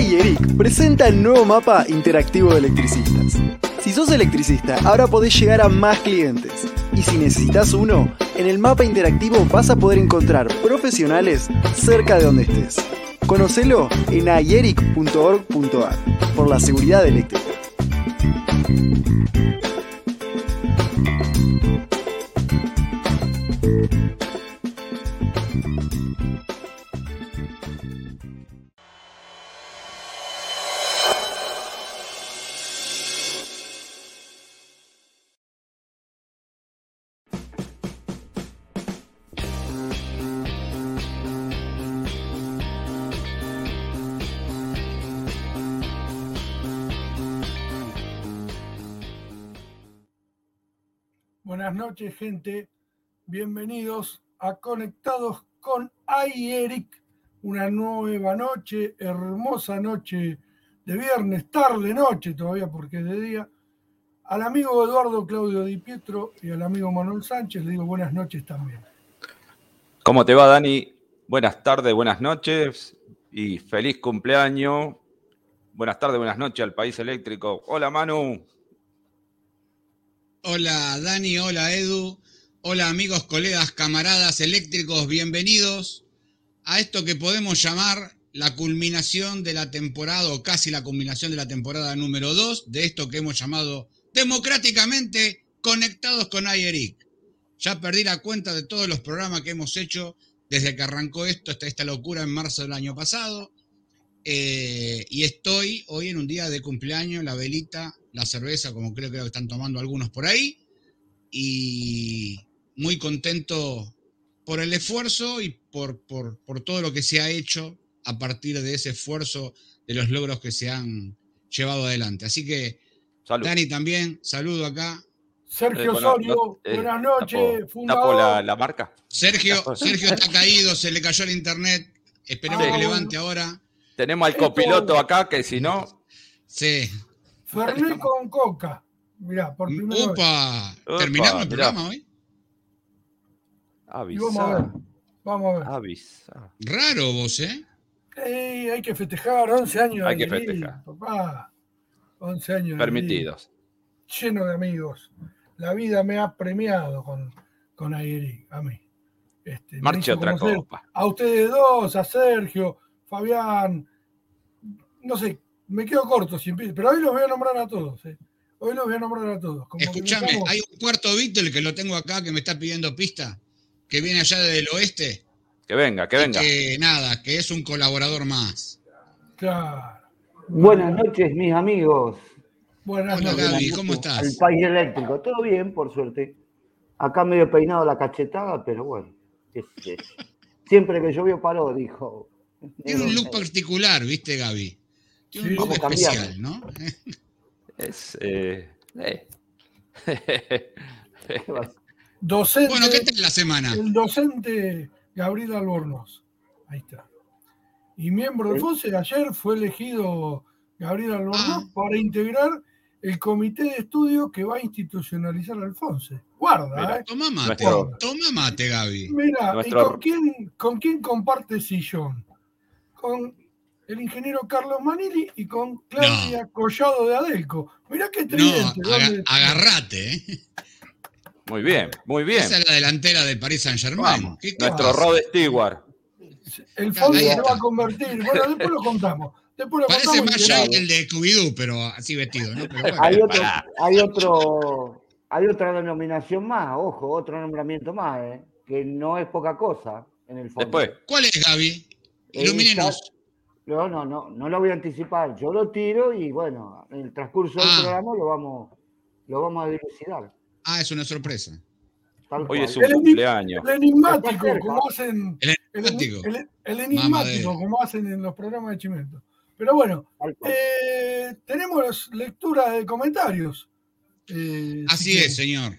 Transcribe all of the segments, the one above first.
iEric presenta el nuevo mapa interactivo de electricistas. Si sos electricista, ahora podés llegar a más clientes. Y si necesitas uno, en el mapa interactivo vas a poder encontrar profesionales cerca de donde estés. Conocelo en ieric.org.ar por la seguridad eléctrica. Noches, gente. Bienvenidos a Conectados con Eric. Una nueva noche, hermosa noche de viernes, tarde, noche todavía, porque es de día. Al amigo Eduardo Claudio Di Pietro y al amigo Manuel Sánchez le digo buenas noches también. ¿Cómo te va, Dani? Buenas tardes, buenas noches y feliz cumpleaños. Buenas tardes, buenas noches al País Eléctrico. Hola, Manu. Hola Dani, hola Edu, hola amigos, colegas, camaradas eléctricos, bienvenidos a esto que podemos llamar la culminación de la temporada o casi la culminación de la temporada número 2 de esto que hemos llamado democráticamente Conectados con IERIC. Ya perdí la cuenta de todos los programas que hemos hecho desde que arrancó esto, hasta esta locura en marzo del año pasado. Eh, y estoy hoy en un día de cumpleaños, la velita la cerveza, como creo que están tomando algunos por ahí, y muy contento por el esfuerzo y por, por, todo lo que se ha hecho a partir de ese esfuerzo, de los logros que se han llevado adelante. Así que, Dani también, saludo acá. Sergio eh, Osorio, eh, buenas noches, fundador. la, marca. Sergio, Sergio está caído, se le cayó el internet. Esperemos que levante ahora. Tenemos al copiloto acá, que si no. Sí, Fernet con coca. Mirá, por primera Opa. ¿Terminamos el programa hoy? Avisa. vamos a ver. Vamos a ver. Avisa. Raro vos, ¿eh? hay que festejar 11 años. Hay que festejar. Papá. 11 años. Permitidos. lleno de amigos. La vida me ha premiado con, con Ayeri, a mí. Este, Marche otra copa. A ustedes dos, a Sergio, Fabián, no sé, me quedo corto siempre, pero hoy los voy a nombrar a todos. Eh. Hoy los voy a nombrar a todos. Escúchame, hay un cuarto Beatle que lo tengo acá que me está pidiendo pista, que viene allá del oeste. Que venga, que venga. Que nada, que es un colaborador más. Claro. Buenas noches, mis amigos. Buenas noches. Gaby, ¿cómo estás? Al país eléctrico. Todo bien, por suerte. Acá medio peinado la cachetada, pero bueno. Siempre que llovió paró, dijo. Tiene un look particular, ¿viste, Gaby? Sí, vamos especial, ¿no? Es. Eh, eh. docente, bueno, ¿qué tal la semana? El docente Gabriel Albornoz. Ahí está. Y miembro del FONSE, ayer fue elegido Gabriel Albornoz ah. para integrar el comité de estudio que va a institucionalizar al FONSE. Guarda, ¿eh? Toma mate, toma mate, Gaby. Mira, ¿y con quién, con quién comparte sillón? Con el ingeniero Carlos Manili y con Claudia Collado de Adelco. Mirá qué tridente. No, agarrate, ¿eh? Muy bien, muy bien. Esa es la delantera del Paris Saint Germain. Nuestro Rod Stewart. El fondo se va a convertir. Bueno, después lo contamos. Después lo Parece más el de scooby pero así vestido, ¿no? hay, otro, hay, otro, hay otra denominación más, ojo, otro nombramiento más, ¿eh? que no es poca cosa en el fondo. Después. ¿Cuál es, Gaby? Ilumínenos. No, no, no, no lo voy a anticipar. Yo lo tiro y bueno, en el transcurso del ah. programa lo vamos, lo vamos a dilucidar. Ah, es una sorpresa. Hoy es un cumpleaños. El enigmático, como hacen. El enigmático. El, enigmático, como hacen en los programas de Chimento. Pero bueno, eh, tenemos lectura de comentarios. Eh, Así es, señor.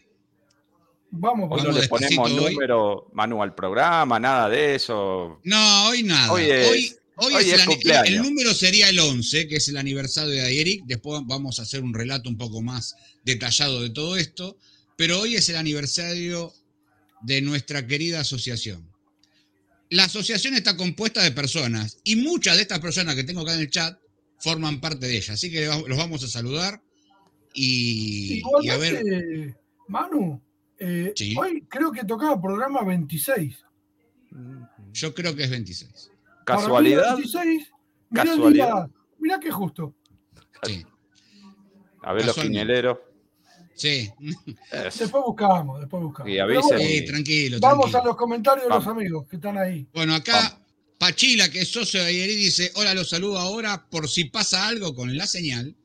Vamos, hoy no le ponemos número, manual programa, nada de eso. No, hoy nada. Hoy, Hoy, es, el, número sería el 11, que es el aniversario de Eric. Después vamos a hacer un relato un poco más detallado de todo esto. Pero hoy es el aniversario de nuestra querida asociación. la asociación está compuesta de personas y muchas de estas personas que tengo acá en el chat forman parte de ella. Así que los vamos a saludar y, y a ver. Manu, eh, hoy creo que tocaba programa 26. Yo creo que es 26. ¿Casualidad? 26, ¿Casualidad? Mirá, qué justo. Sí. A ver los quiñeleros. Sí. Después buscamos, después buscamos. Y sí, tranquilo. Vamos a los comentarios de los amigos que están ahí. Bueno, acá Pachila, que es socio de Ayerí, dice: Hola, los saludo ahora por si pasa algo con la señal.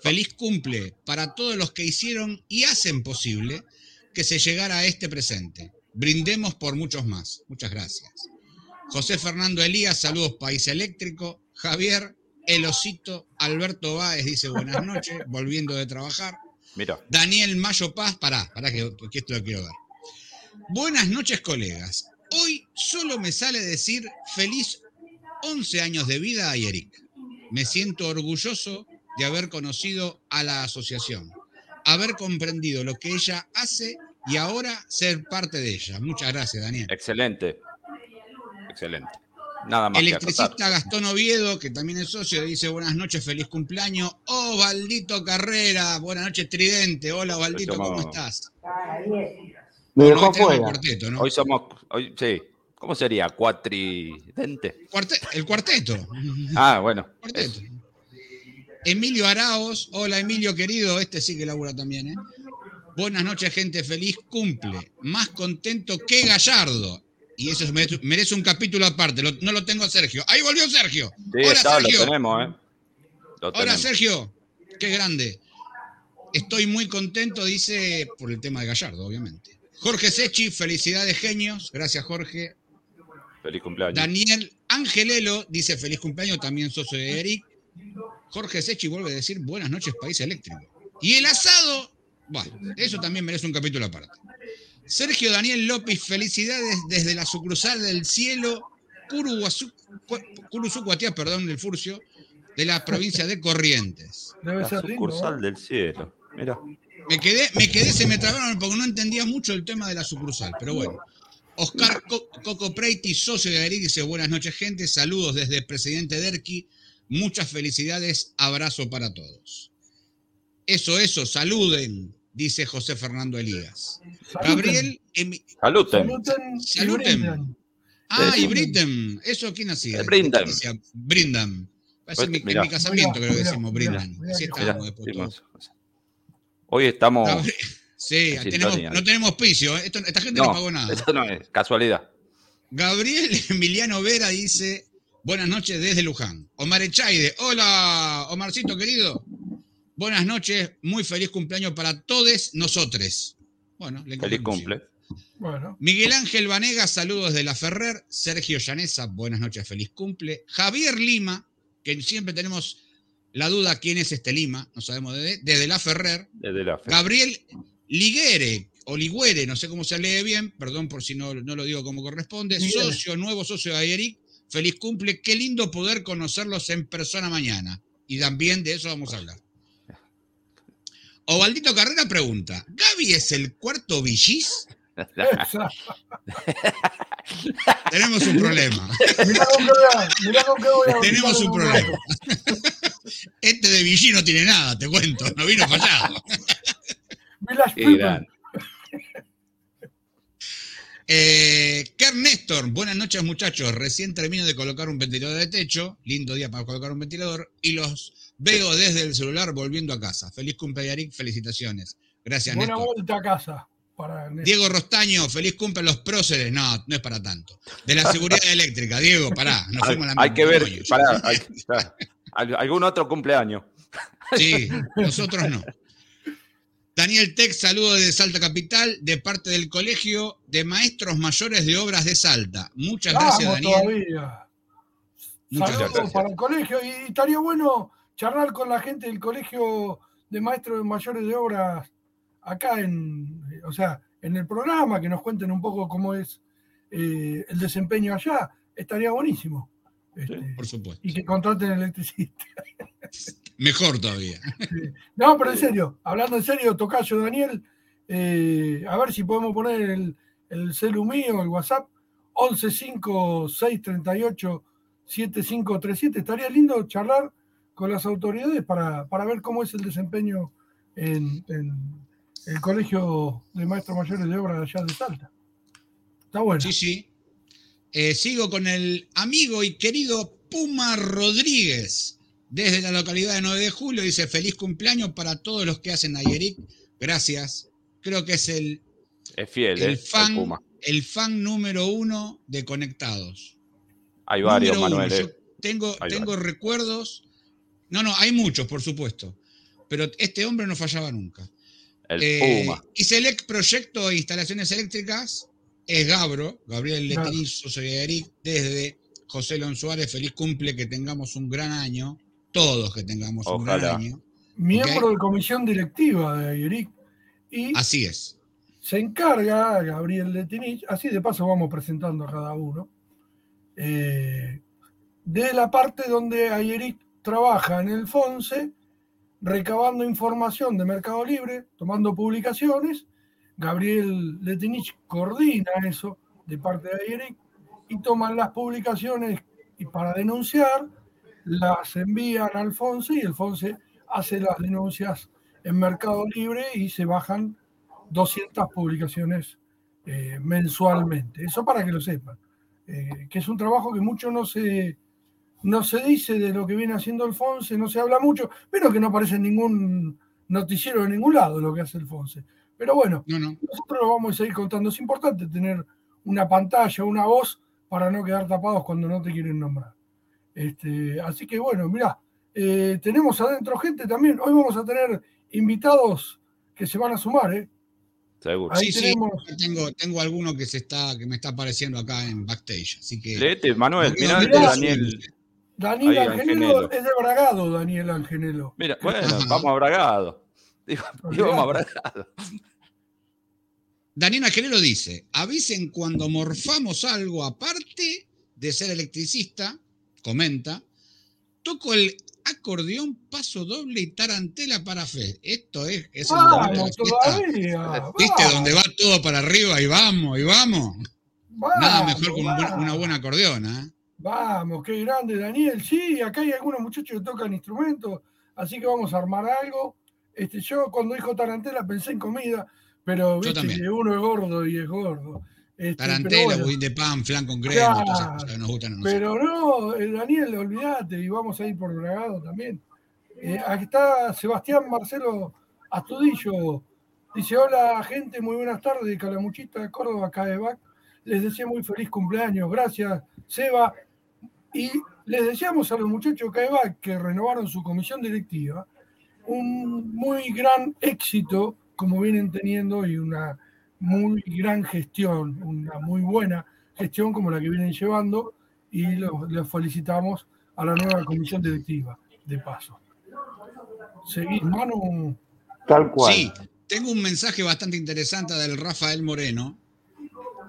Feliz cumple para todos los que hicieron y hacen posible que se llegara a este presente. Brindemos por muchos más. Muchas gracias. José Fernando Elías, saludos País Eléctrico. Javier Elosito, Alberto Báez dice buenas noches, volviendo de trabajar. Mira. Daniel Mayo Paz, pará, pará que, esto lo quiero ver. Buenas noches, colegas. Hoy solo me sale decir feliz 11 años de vida a Eric. Me siento orgulloso de haber conocido a la asociación, haber comprendido lo que ella hace y ahora ser parte de ella. Muchas gracias, Daniel. Excelente. Excelente. Nada más. Electricista Gastón Oviedo, que también es socio, dice buenas noches, feliz cumpleaños. Oh, Valdito Carrera, buenas noches, Tridente. Hola, Valdito, ¿cómo estás? Me dejó hoy, hoy somos, hoy, sí, ¿cómo sería? ¿Cuatridente? el cuarteto. Ah, bueno. Emilio Araos, hola Emilio querido, este sí que labura también, ¿eh? Buenas noches, gente, feliz cumple. Más contento que Gallardo y eso merece, un capítulo aparte. no lo tengo a Sergio. Ahí volvió Sergio. Sí, Hola, Sergio. lo tenemos, ¿eh? Hola, Sergio. Qué grande. Estoy muy contento, dice, por el tema de Gallardo, obviamente. Jorge Sechi, felicidades, genios. Gracias, Jorge. Feliz cumpleaños. Daniel Angelelo dice feliz cumpleaños, también socio de Eric. Jorge Sechi vuelve a decir buenas noches, País Eléctrico. Y el asado, bueno, eso también merece un capítulo aparte. Sergio Daniel López, felicidades desde la sucursal del cielo, Curuzucuatía, perdón, del Furcio, de la provincia de Corrientes. la sucursal del cielo, mira. Me quedé, me quedé, se me trabaron porque no entendía mucho el tema de la sucursal, pero bueno. Oscar Coco Preiti, socio de Aerí, dice buenas noches gente, saludos desde Presidente Derqui, muchas felicidades, abrazo para todos. Eso, eso, saluden, dice José Fernando Elías. Gabriel. Saluten. Saluten. Ah, y Britten. ¿Eso quién hacía? Brindan. Brindan. Parece mi, en mi casamiento creo que decimos Brindan. Así estamos Hoy estamos. Sí, no tenemos piso. ¿eh? esta gente no, pagó nada. Esto no es casualidad. Gabriel Emiliano Vera dice: Buenas noches desde Luján. Omar Echaide. Hola, Omarcito querido. Buenas noches, muy feliz cumpleaños para todos nosotros. Bueno, le Feliz cumple. Bueno. Miguel Ángel Vanega, saludos de la Ferrer. Sergio Llanesa, buenas noches, feliz cumple. Javier Lima, que siempre tenemos la duda quién es este Lima, no sabemos desde, la Ferrer. Desde la Ferrer. Gabriel Liguere, o Liguere, no sé cómo se lee bien, perdón por si no, no lo digo como corresponde. Socio, nuevo socio de Ayeric, feliz cumple. Qué lindo poder conocerlos en persona mañana. Y también de eso vamos a hablar. Ovaldito Carrera pregunta: ¿Gaby es el cuarto villis? Tenemos un problema. Tenemos un problema. Este de Vichy no tiene nada, te cuento, no vino fallado. eh, Néstor, buenas noches muchachos. Recién termino de colocar un ventilador de techo, lindo día para colocar un ventilador, y los Veo desde el celular volviendo a casa. Feliz cumpleaños, felicitaciones. Gracias, Buena vuelta a casa. Diego Rostaño, feliz cumple a los próceres. No, no es para tanto. De la seguridad eléctrica, Diego, pará. Nos fuimos la hay que ver, pará, algún otro cumpleaños. Sí, nosotros no. Daniel Tech, saludo desde Salta Capital, de parte del Colegio de Maestros Mayores de Obras de Salta. Muchas gracias, Daniel. Todavía. Muchas gracias. para el colegio y estaría bueno charlar con la gente del Colegio de Maestros Mayores de Obras acá en, o sea, en el programa, que nos cuenten un poco cómo es eh, el desempeño allá, estaría buenísimo. Este, por supuesto. Y que contraten electricista. Mejor todavía. No, pero en serio, hablando en serio, Tocayo Daniel, eh, a ver si podemos poner el, el celu mío, el WhatsApp, 1156387537. Estaría lindo charlar con las autoridades para, para ver cómo es el desempeño en, en, el Colegio de Maestros Mayores de Obra de allá de Salta. Está bueno. Sí, sí. Eh, sigo con el amigo y querido Puma Rodríguez. Desde la localidad de 9 de julio dice feliz cumpleaños para todos los que hacen Ayeric. Gracias. Creo que es el, Es fiel, el ¿eh? fan, El Puma. el fan número uno de Conectados. Hay varios, Número uno. Manuel. Yo ¿eh? tengo, tengo recuerdos. No, no, hay muchos, por supuesto. Pero este hombre no fallaba nunca. El Eh, Puma. y Select Proyecto de Instalaciones Eléctricas es Gabro, Gabriel. Letriniz, yo soy Eric, desde José Lon Suárez, feliz cumple, que tengamos un gran año, todos que tengamos un gran año. Miembro de comisión directiva de Ayeric. Y Así es. se encarga Gabriel Letinich, así de paso vamos presentando a cada uno, eh, de la parte donde Ayeric trabaja en el FONSE, recabando información de Mercado Libre, tomando publicaciones. Gabriel Letinich coordina eso de parte de Ayeric y toman las publicaciones y para denunciar, las envían al FONSE y el FONSE hace las denuncias en Mercado Libre y se bajan 200 publicaciones eh, mensualmente. Eso para que lo sepan. Eh, que es un trabajo que mucho no se, no se dice de lo que viene haciendo el FONSE, no se habla mucho, pero que no aparece en ningún noticiero de ningún lado lo que hace el FONSE. Pero bueno, No, no. nosotros lo vamos a seguir contando. Es importante tener una pantalla, una voz, para no quedar tapados cuando no te quieren nombrar. Este, así que bueno, mirá, eh, tenemos adentro gente también. Hoy vamos a tener invitados que se van a sumar, ¿eh? Seguro. Ahí Sí, sí, tenemos- tengo, tengo alguno que se está, que me está apareciendo acá en backstage. Así que. Manuel, mirá mirá. Daniel. Daniel Ahí, Angenelo Angenelo. es de Bragado, Daniel Angenelo. Mira, bueno, vamos a Bragado. Digo, íbamos a Bragado. Daniel Angelero dice: avisen cuando morfamos algo aparte de ser electricista, comenta, toco el acordeón, paso doble y tarantela para fe. Esto es, es Vamos todavía. ¿Viste? vamos, Donde va todo para arriba y vamos, y vamos. Nada vamos, mejor que un vamos. una buena acordeona. ¿eh? Vamos, qué grande, Daniel. Sí, acá hay algunos muchachos que tocan instrumentos, así que vamos a armar algo. Este, yo cuando dijo tarantela pensé en comida, pero Yo viste también. que uno es gordo y es gordo. Este, Tarantela, bueno, budín de pan, flan con crema, todas esas cosas que nos gustan a nosotros. Pero no, eh, Daniel, olvídate, y vamos a ir por Bragado también. Eh, aquí está Sebastián Marcelo Astudillo. Dice, hola gente, muy buenas tardes, de Calamuchita, de Córdoba, Caebac. Les deseo muy feliz cumpleaños. Gracias, Seba. Y les deseamos a los muchachos de Caebac que renovaron su comisión directiva un muy gran éxito como vienen teniendo y una muy gran gestión, una muy buena gestión como la que vienen llevando y los, los felicitamos a la nueva comisión directiva, de paso. Seguís, Manu. Tal cual. Sí, tengo un mensaje bastante interesante del Rafael Moreno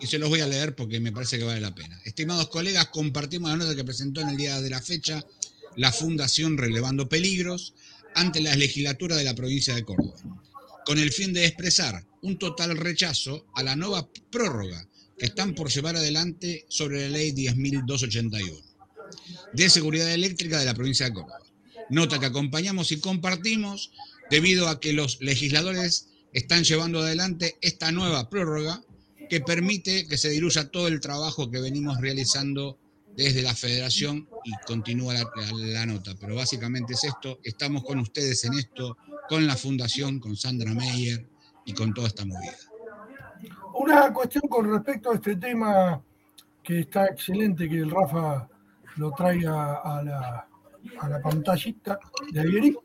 y se los voy a leer porque me parece que vale la pena. Estimados colegas, compartimos la nota que presentó en el día de la fecha la Fundación Relevando Peligros ante la legislatura de la provincia de Córdoba, con el fin de expresar un total rechazo a la nueva prórroga que están por llevar adelante sobre la ley 10.281 de seguridad eléctrica de la provincia de Córdoba. Nota que acompañamos y compartimos debido a que los legisladores están llevando adelante esta nueva prórroga que permite que se diluya todo el trabajo que venimos realizando desde la federación y continúa la, nota. Pero básicamente es esto, estamos con ustedes en esto, con la fundación, con Sandra Meyer y con toda esta movida. Una cuestión con respecto a este tema que está excelente que el Rafa lo traiga a la, pantallita de Ayeric,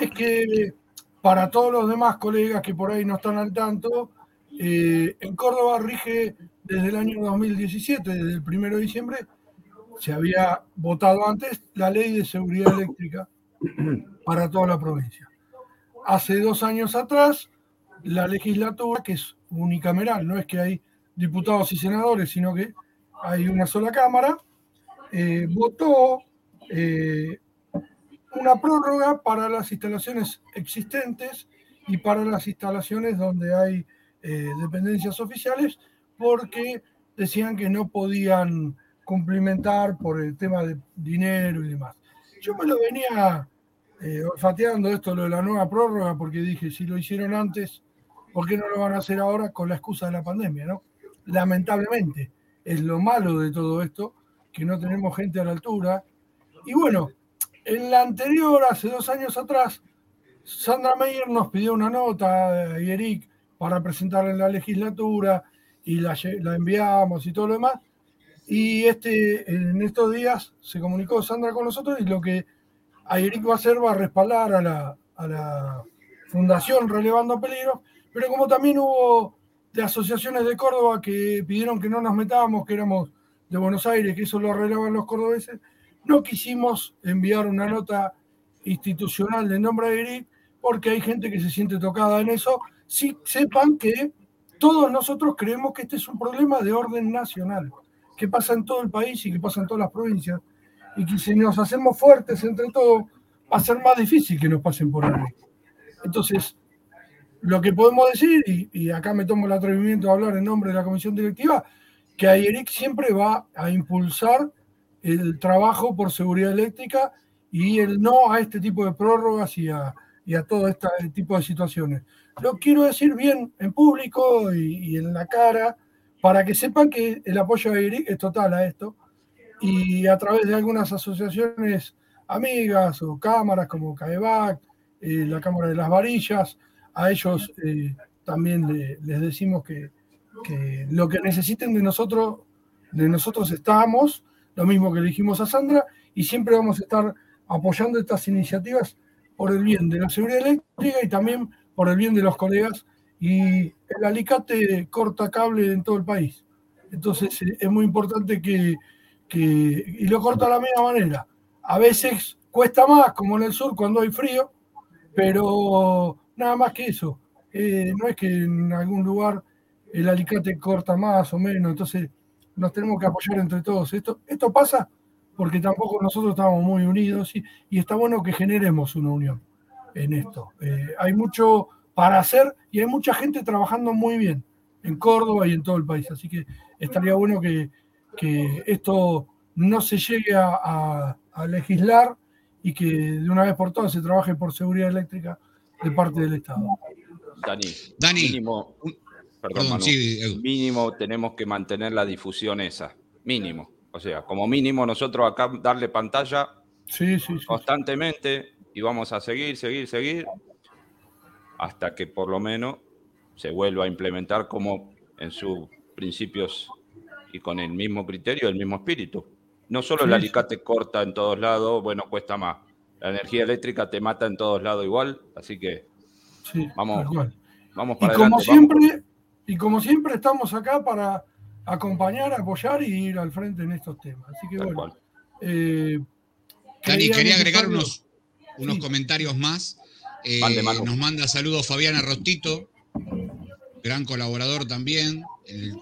es que para todos los demás colegas que por ahí no están al tanto, eh, en Córdoba rige desde el año 2017, desde el 1 de diciembre, se había votado antes la ley de seguridad eléctrica para toda la provincia. Hace dos años atrás, la legislatura, que es unicameral, no es que hay diputados y senadores, sino que hay una sola Cámara, eh, votó eh, una prórroga para las instalaciones existentes y para las instalaciones donde hay eh, dependencias oficiales, porque decían que no podían cumplimentar por el tema de dinero y demás. Yo me lo venía eh, olfateando esto, lo de la nueva prórroga, porque dije, si lo hicieron antes, ¿por qué no lo van a hacer ahora con la excusa de la pandemia? ¿no? Lamentablemente, es lo malo de todo esto, que no tenemos gente a la altura. Y bueno, en la anterior, hace dos años atrás, Sandra Meyer nos pidió una nota y Eric para presentarla en la legislatura y la, enviamos y todo lo demás. Y este, en estos días se comunicó Sandra con nosotros y lo que Eric va a hacer va a respaldar a la, a la Fundación Relevando Peligros, pero como también hubo de asociaciones de Córdoba que pidieron que no nos metábamos, que éramos de Buenos Aires, que eso lo arreglaban los cordobeses, no quisimos enviar una nota institucional de nombre de Eric porque hay gente que se siente tocada en eso. Sí, sepan que todos nosotros creemos que este es un problema de orden nacional que pasa en todo el país y que pasa en todas las provincias, y que si nos hacemos fuertes entre todos, va a ser más difícil que nos pasen por ahí. Entonces, lo que podemos decir, y, acá me tomo el atrevimiento de hablar en nombre de la comisión directiva, que AIRIC siempre va a impulsar el trabajo por seguridad eléctrica y el no a este tipo de prórrogas y a, todo este tipo de situaciones. Lo quiero decir bien en público y en la cara, para que sepan que el apoyo de IRIC es total a esto. Y a través de algunas asociaciones amigas o cámaras como CAEBAC, eh, la Cámara de las Varillas, a ellos eh, también les decimos que, lo que necesiten de nosotros, de nosotros estamos, lo mismo que le dijimos a Sandra, y siempre vamos a estar apoyando estas iniciativas por el bien de la seguridad eléctrica y también por el bien de los colegas y el alicate corta cable en todo el país. Entonces eh, es muy importante que, y lo corta de la misma manera. A veces cuesta más, como en el sur cuando hay frío, pero nada más que eso. Eh, no es que en algún lugar el alicate corta más o menos, entonces nos tenemos que apoyar entre todos. Esto, esto pasa porque tampoco nosotros estamos muy unidos y, está bueno que generemos una unión en esto. Eh, hay mucho para hacer y hay mucha gente trabajando muy bien en Córdoba y en todo el país. Así que estaría bueno que, esto no se llegue a, legislar y que de una vez por todas se trabaje por seguridad eléctrica de parte del Estado. Dani, Dani mínimo, perdón, mínimo tenemos que mantener la difusión esa, mínimo. O sea, como mínimo nosotros acá darle pantalla constantemente y vamos a seguir, seguir, seguir hasta que por lo menos se vuelva a implementar como en sus principios y con el mismo criterio, el mismo espíritu. No solo el alicate corta en todos lados, bueno, cuesta más. La energía eléctrica te mata en todos lados igual, así que vamos, vamos para y como siempre Y como siempre estamos acá para acompañar, apoyar y ir al frente en estos temas. Así que bueno. Eh, Dani, quería agregar unos, unos comentarios más. Eh, nos manda saludos Fabiana Rostito, gran colaborador también,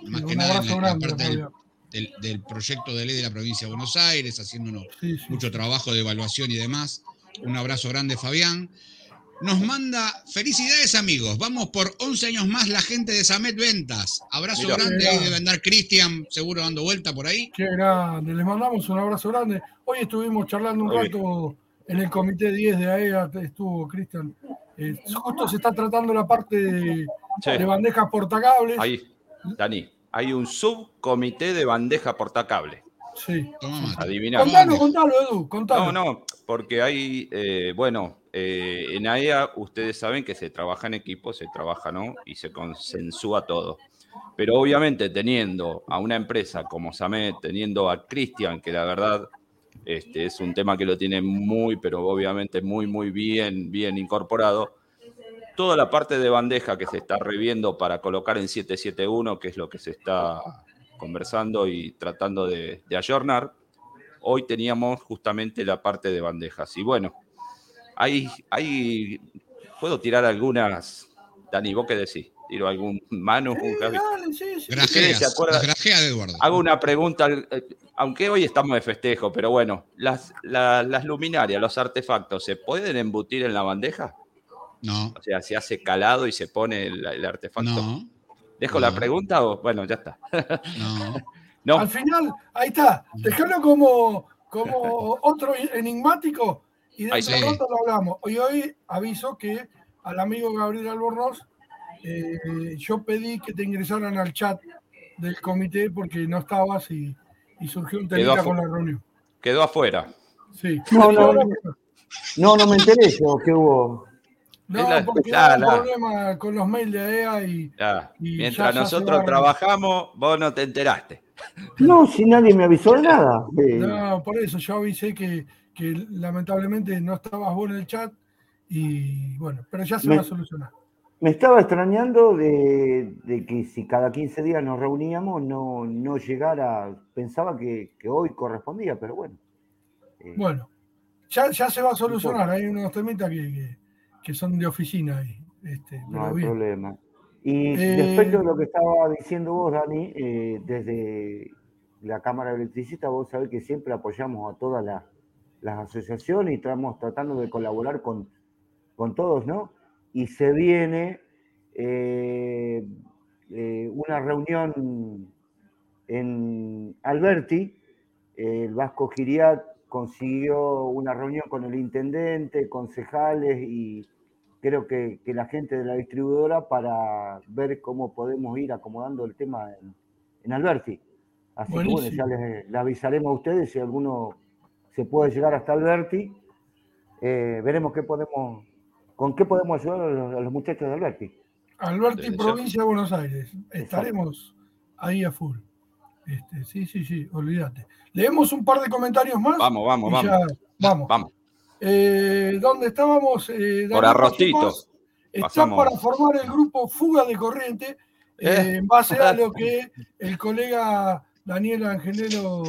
más que nada en la, parte del, proyecto de ley de la provincia de Buenos Aires, haciéndonos mucho trabajo de evaluación y demás. Un abrazo grande, Fabián. Nos manda felicidades amigos, vamos por 11 años más la gente de Samet Ventas. Abrazo grande, ahí debe andar Cristian, seguro dando vuelta por ahí. Qué grande, les mandamos un abrazo grande. Hoy estuvimos charlando un rato en el comité 10 de AEA estuvo Cristian. Eh, justo se está tratando la parte de, bandejas portacables. Ahí, Dani, hay un subcomité de bandeja portacable. Sí. Adivina. Contalo, contalo, Edu, contalo. No, no, porque hay, eh, bueno, eh, en AEA ustedes saben que se trabaja en equipo, se trabaja, ¿no? Y se consensúa todo. Pero obviamente teniendo a una empresa como Samet, teniendo a Cristian, que la verdad este, es un tema que lo tiene muy, pero obviamente muy, muy bien, bien incorporado. Toda la parte de bandeja que se está reviendo para colocar en 771, que es lo que se está conversando y tratando de, de ayornar, hoy teníamos justamente la parte de bandejas. Y bueno, hay, hay, puedo tirar algunas, Dani, ¿vos qué decís? Tiro algún Manu, Grajea de Eduardo. Hago una pregunta, eh, aunque hoy estamos de festejo, pero bueno, las, las luminarias, los artefactos, ¿se pueden embutir en la bandeja? No. O sea, se hace calado y se pone el, artefacto. No. ¿Dejo la pregunta o bueno, ya está? No. No, Al final, ahí está. Dejalo como, como otro enigmático y de sí. rato lo hablamos. Y hoy aviso que al amigo Gabriel Albornoz, eh, yo pedí que te ingresaran al chat del comité porque no estabas y, y surgió un afu- con la reunión. quedó afuera. Sí. No, no, No, no, no me enteré yo que hubo. no, la- porque la- hubo la- un problema con los mails de AEA y Ya, Y Mientras ya- nosotros trabajamos, vos no te enteraste. No, si nadie me avisó de nada. Eh, no, por eso yo avisé que, que lamentablemente no estabas vos en el chat y bueno, pero ya se Me- va a solucionar. Me estaba extrañando de, de que si cada 15 días nos reuníamos, no, no llegara. Pensaba que, que hoy correspondía, pero bueno. Eh, Bueno, ya, ya se va a solucionar. Hay unos temitas que, que, que son de oficina ahí. Este, no hay bien. problema. Y Eh, respecto a lo que estaba diciendo vos, Dani, eh, desde la Cámara Electricista, vos sabés que siempre apoyamos a todas las, las asociaciones y estamos tratando de colaborar con, con todos, ¿no? Y se viene eh, eh, una reunión en Alberti, el Vasco Giriat consiguió una reunión con el intendente, concejales y creo que, que la gente de la distribuidora para ver cómo podemos ir acomodando el tema en, en Alberti. Así que Buenísimo. bueno, ya les, les avisaremos a ustedes si alguno se puede llegar hasta Alberti. Eh, veremos qué podemos, con qué podemos ayudar a los, a los muchachos de Alberti. Alberti, provincia de Buenos Aires. Estaremos ahí a full. Este, sí, sí, sí, olvídate. Leemos un par de comentarios más. Vamos, vamos, vamos. ya- vamos. Vamos. Eh, ¿Dónde estábamos? Eh, Por Daniel arrostito. Paz Está Pasamos. para formar el grupo Fuga de Corriente, eh, Eh. en base a lo que el colega Daniel Angelero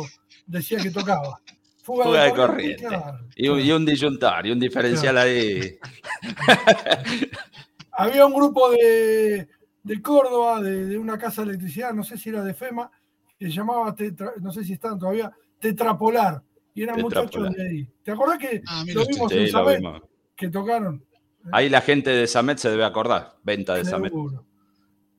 decía que tocaba. Fuga, Fuga de corriente. Y un, y un disyuntar, y un diferencial ahí. Había un grupo de, de Córdoba, de, de una casa de electricidad, no sé si era de FEMA, que se llamaba, Tetra- no sé si están todavía, Tetrapolar. Y eran muchachos Tetrapolar. de ahí. ¿Te acordás que Ah, lo vimos en Sí, lo Samet, vimos. que tocaron? Ahí la gente de Samet se debe acordar. Venta de Samet. Seguro.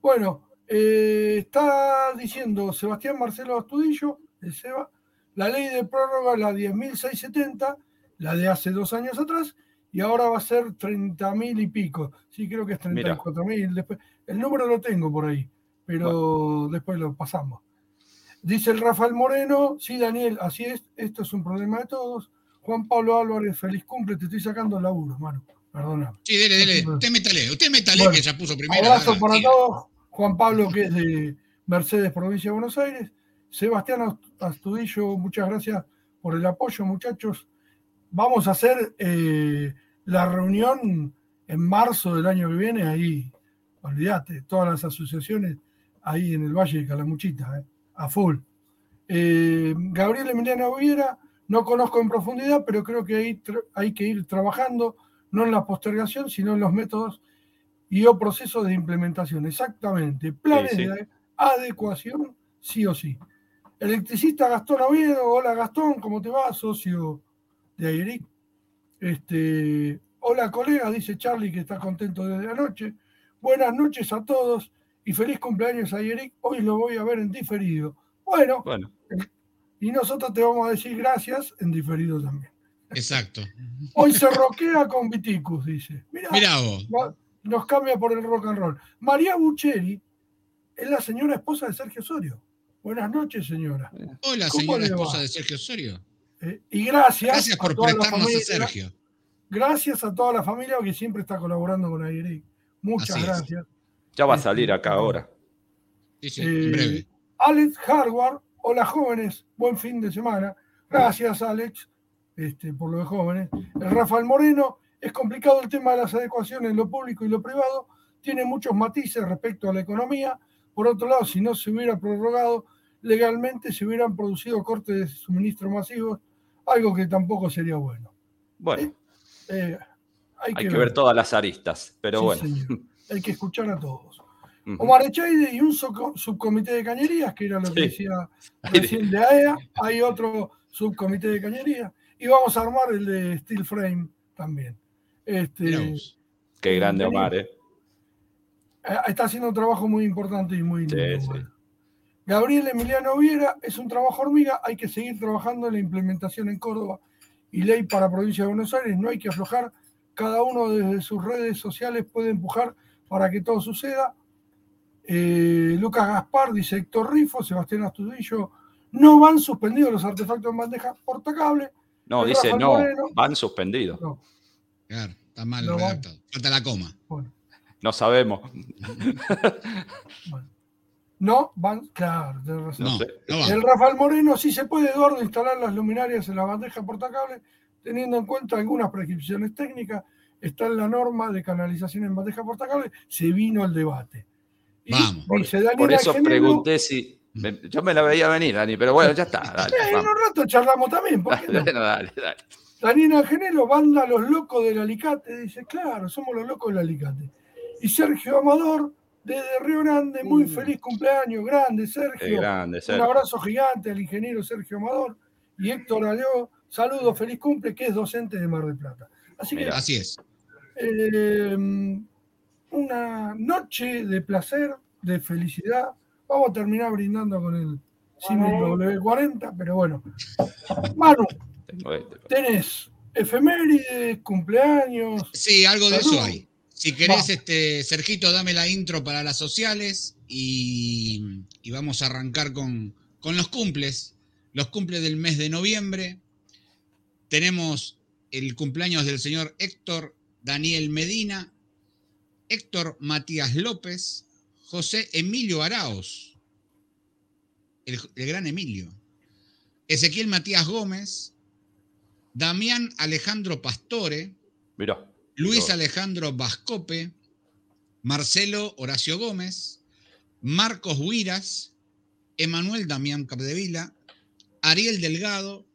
Bueno, eh, está diciendo Sebastián Marcelo Astudillo, el Seba, la ley de prórroga, la 10.670, la de hace dos años atrás, y ahora va a ser 30.000 y pico. Sí, creo que es 34.000. Después, el número lo tengo por ahí, pero después lo pasamos. Dice el Rafael Moreno, sí, Daniel, así es, esto es un problema de todos. Juan Pablo Álvarez, feliz cumple, te estoy sacando el laburo, mano. Perdona. Sí, dele, dele. Usted métale, usted métale Bueno, que ya puso primero. Abrazo para todos. Juan Pablo, que es de Mercedes, provincia de Buenos Aires. Sebastián Ast- Astudillo, muchas gracias por el apoyo, muchachos. Vamos a hacer eh, la reunión en marzo del año que viene, ahí, olvídate, todas las asociaciones ahí en el Valle de Calamuchita, eh, a full. Eh, Gabriel Emiliano Viera, no conozco en profundidad, pero creo que ahí tra- hay que ir trabajando, no en la postergación, sino en los métodos y o procesos de implementación. Exactamente. Planes Sí, sí. de adecuación, sí o sí. Electricista Gastón Oviedo, hola Gastón, ¿cómo te va? Socio de Airic. Este, hola colega, dice Charlie que está contento desde anoche. Buenas noches a todos y feliz cumpleaños a Airic. Hoy lo voy a ver en diferido. Bueno, Bueno, y nosotros te vamos a decir gracias en diferido también. Exacto. Hoy se roquea con Viticus, dice. Mirá, Mirá vos. va- nos cambia por el rock and roll. María Bucheri es la señora esposa de Sergio Osorio. Buenas noches, señora. Hola, ¿Cómo señora esposa de Sergio Osorio. Eh, y gracias, Gracias por a toda prestarnos a. Sergio. Gracias a toda la familia que siempre está colaborando con Aire. Muchas Así es. gracias. ya va a salir acá ahora. Sí, sí, Eh, en breve. Alex Hardware, hola jóvenes, buen fin de semana. Gracias, Alex, este, por lo de jóvenes. El Rafael Moreno, es complicado el tema de las adecuaciones en lo público y lo privado, tiene muchos matices respecto a la economía. Por otro lado, si no se hubiera prorrogado legalmente, se hubieran producido cortes de suministro masivos, algo que tampoco sería bueno. Bueno, Eh, hay, hay que ver todas las aristas, pero Sí, bueno. señor. Hay que escuchar a todos. Omar Echaide y un subcomité de cañerías, que era lo que decía recién de AEA. Hay otro subcomité de cañerías. Y vamos a armar el de Steel Frame también. Este, eh. Qué grande Vení. Omar, ¿eh? Está haciendo un trabajo muy importante y muy lindo. sí. bueno. Gabriel Emiliano Viera, es un trabajo hormiga, hay que seguir trabajando en la implementación en Córdoba y ley para provincia de Buenos Aires, no hay que aflojar, cada uno desde sus redes sociales puede empujar para que todo suceda. Eh, Lucas Gaspar dice Héctor Rifo, Sebastián Astudillo, no van suspendidos los artefactos en bandeja portacable. No, dice no, van suspendidos. No. Claro, está mal redactado. Falta la coma. No sabemos. No, van, claro, El Rafael Moreno sí se puede, Eduardo, instalar las luminarias en la bandeja portacable, teniendo en cuenta algunas prescripciones técnicas. Está en la norma de canalización en bandeja portacable, se vino el debate. Vamos. por, eso pregunté si. yo me la veía venir, Dani, pero bueno, ya está. Dale, en un rato charlamos también. dale, dale. Daniela Genelo, banda Los Locos del Alicate, dice, claro, somos los locos del Alicate. Y Sergio Amador, desde Río Grande, muy mm. feliz cumpleaños, grande Sergio. grande, Un abrazo gigante al ingeniero Sergio Amador. Y Héctor Aleó, saludos, feliz cumple, que es docente de Mar del Plata. Así que, así es. Eh, una noche de placer, de felicidad. Vamos a terminar brindando con el Simil W40, pero bueno. Manu, este, tenés efemérides, cumpleaños. Sí, algo de eso hay. Si querés, este, Sergito, dame la intro para las sociales y, vamos a arrancar con, con, los cumples. Los cumples del mes de noviembre. Tenemos el cumpleaños del señor Héctor Daniel Medina, Héctor Matías López, José Emilio Araos, el, el gran Emilio, Ezequiel Matías Gómez, Damián Alejandro Pastore, Luis Alejandro Vascope, Marcelo Horacio Gómez, Marcos Huiras, Emanuel Damián Capdevila, Ariel Delgado,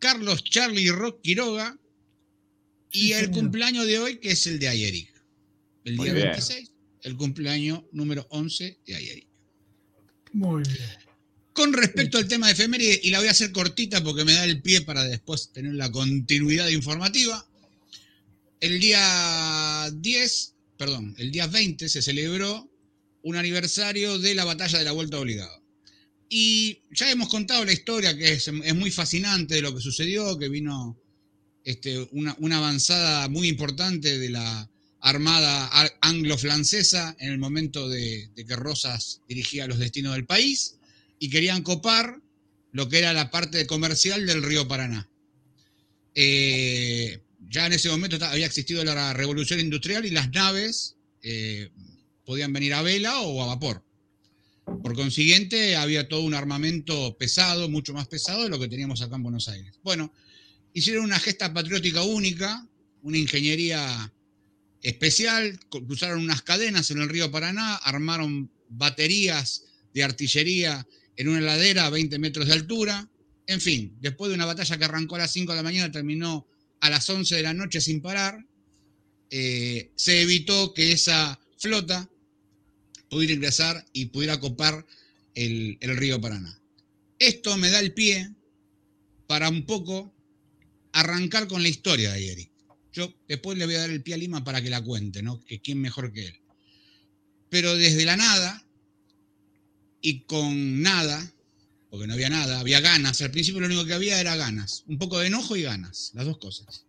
Carlos Charlie Rock Quiroga y el cumpleaños de hoy, que es el de Ayeric. El día 26, el cumpleaños número 11 de Ayeric. Muy bien. Con respecto al tema de efeméride, y la voy a hacer cortita porque me da el pie para después tener la continuidad informativa. El día 10, perdón, el día 20 se celebró un aniversario de la batalla de la Vuelta Obligada. Y ya hemos contado la historia, que es, muy fascinante de lo que sucedió, que vino este, una, avanzada muy importante de la Armada anglo-francesa en el momento de que Rosas dirigía los destinos del país y querían copar lo que era la parte comercial del río Paraná. Eh, ya en ese momento había existido la revolución industrial y las naves eh, podían venir a vela o a vapor. Por consiguiente, había todo un armamento pesado, mucho más pesado de lo que teníamos acá en Buenos Aires. Bueno, hicieron una gesta patriótica única, una ingeniería especial, cruzaron unas cadenas en el río Paraná, armaron baterías de artillería en una ladera a 20 metros de altura. En fin, después de una batalla que arrancó a las 5 de la mañana, terminó a las 11 de la noche sin parar, eh, se evitó que esa flota pudiera ingresar y pudiera copar el, río Paraná. Esto me da el pie para un poco arrancar con la historia de Eric. Yo después le voy a dar el pie a Lima para que la cuente, ¿no? Que quién mejor que él. Pero desde la nada, y con nada, porque no había nada, había ganas. Al principio lo único que había era ganas, un poco de enojo y ganas, las dos cosas.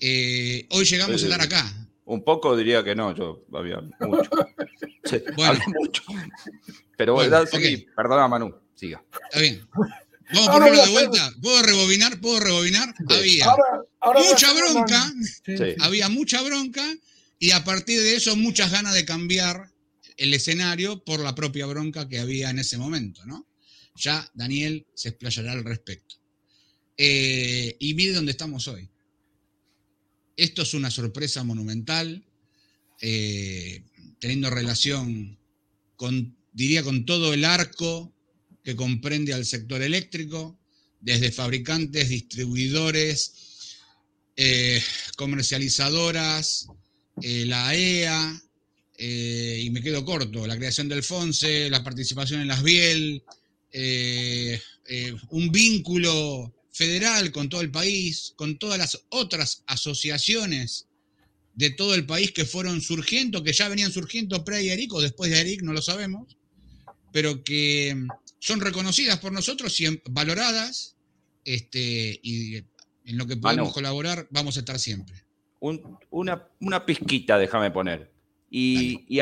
Eh, hoy llegamos a estar acá. Un poco diría que no, yo había mucho. bueno. mucho. Pero bueno, perdona Manu, siga. Está bien. Vamos a ponerlo de vuelta. ¿Puedo rebobinar? ¿Puedo rebobinar? Había mucha bronca. Había mucha bronca y a partir de eso muchas ganas de cambiar el escenario por la propia bronca que había en ese momento, ¿no? Ya Daniel se explayará al respecto. Eh, y mire dónde estamos hoy. Esto es una sorpresa monumental, eh, teniendo relación con, diría, con todo el arco que comprende al sector eléctrico, desde fabricantes, distribuidores, eh, comercializadoras, la AEA, eh, y me quedo corto, la creación del FONSE, la participación en las Biel, eh, eh, un vínculo federal con todo el país, con todas las otras asociaciones de todo el país que fueron surgiendo, que ya venían surgiendo pre-Eric o después de Eric, no lo sabemos, pero que son reconocidas por nosotros y valoradas, este, y en lo que podemos colaborar vamos a estar siempre. una, una, pizquita, déjame poner. Y, y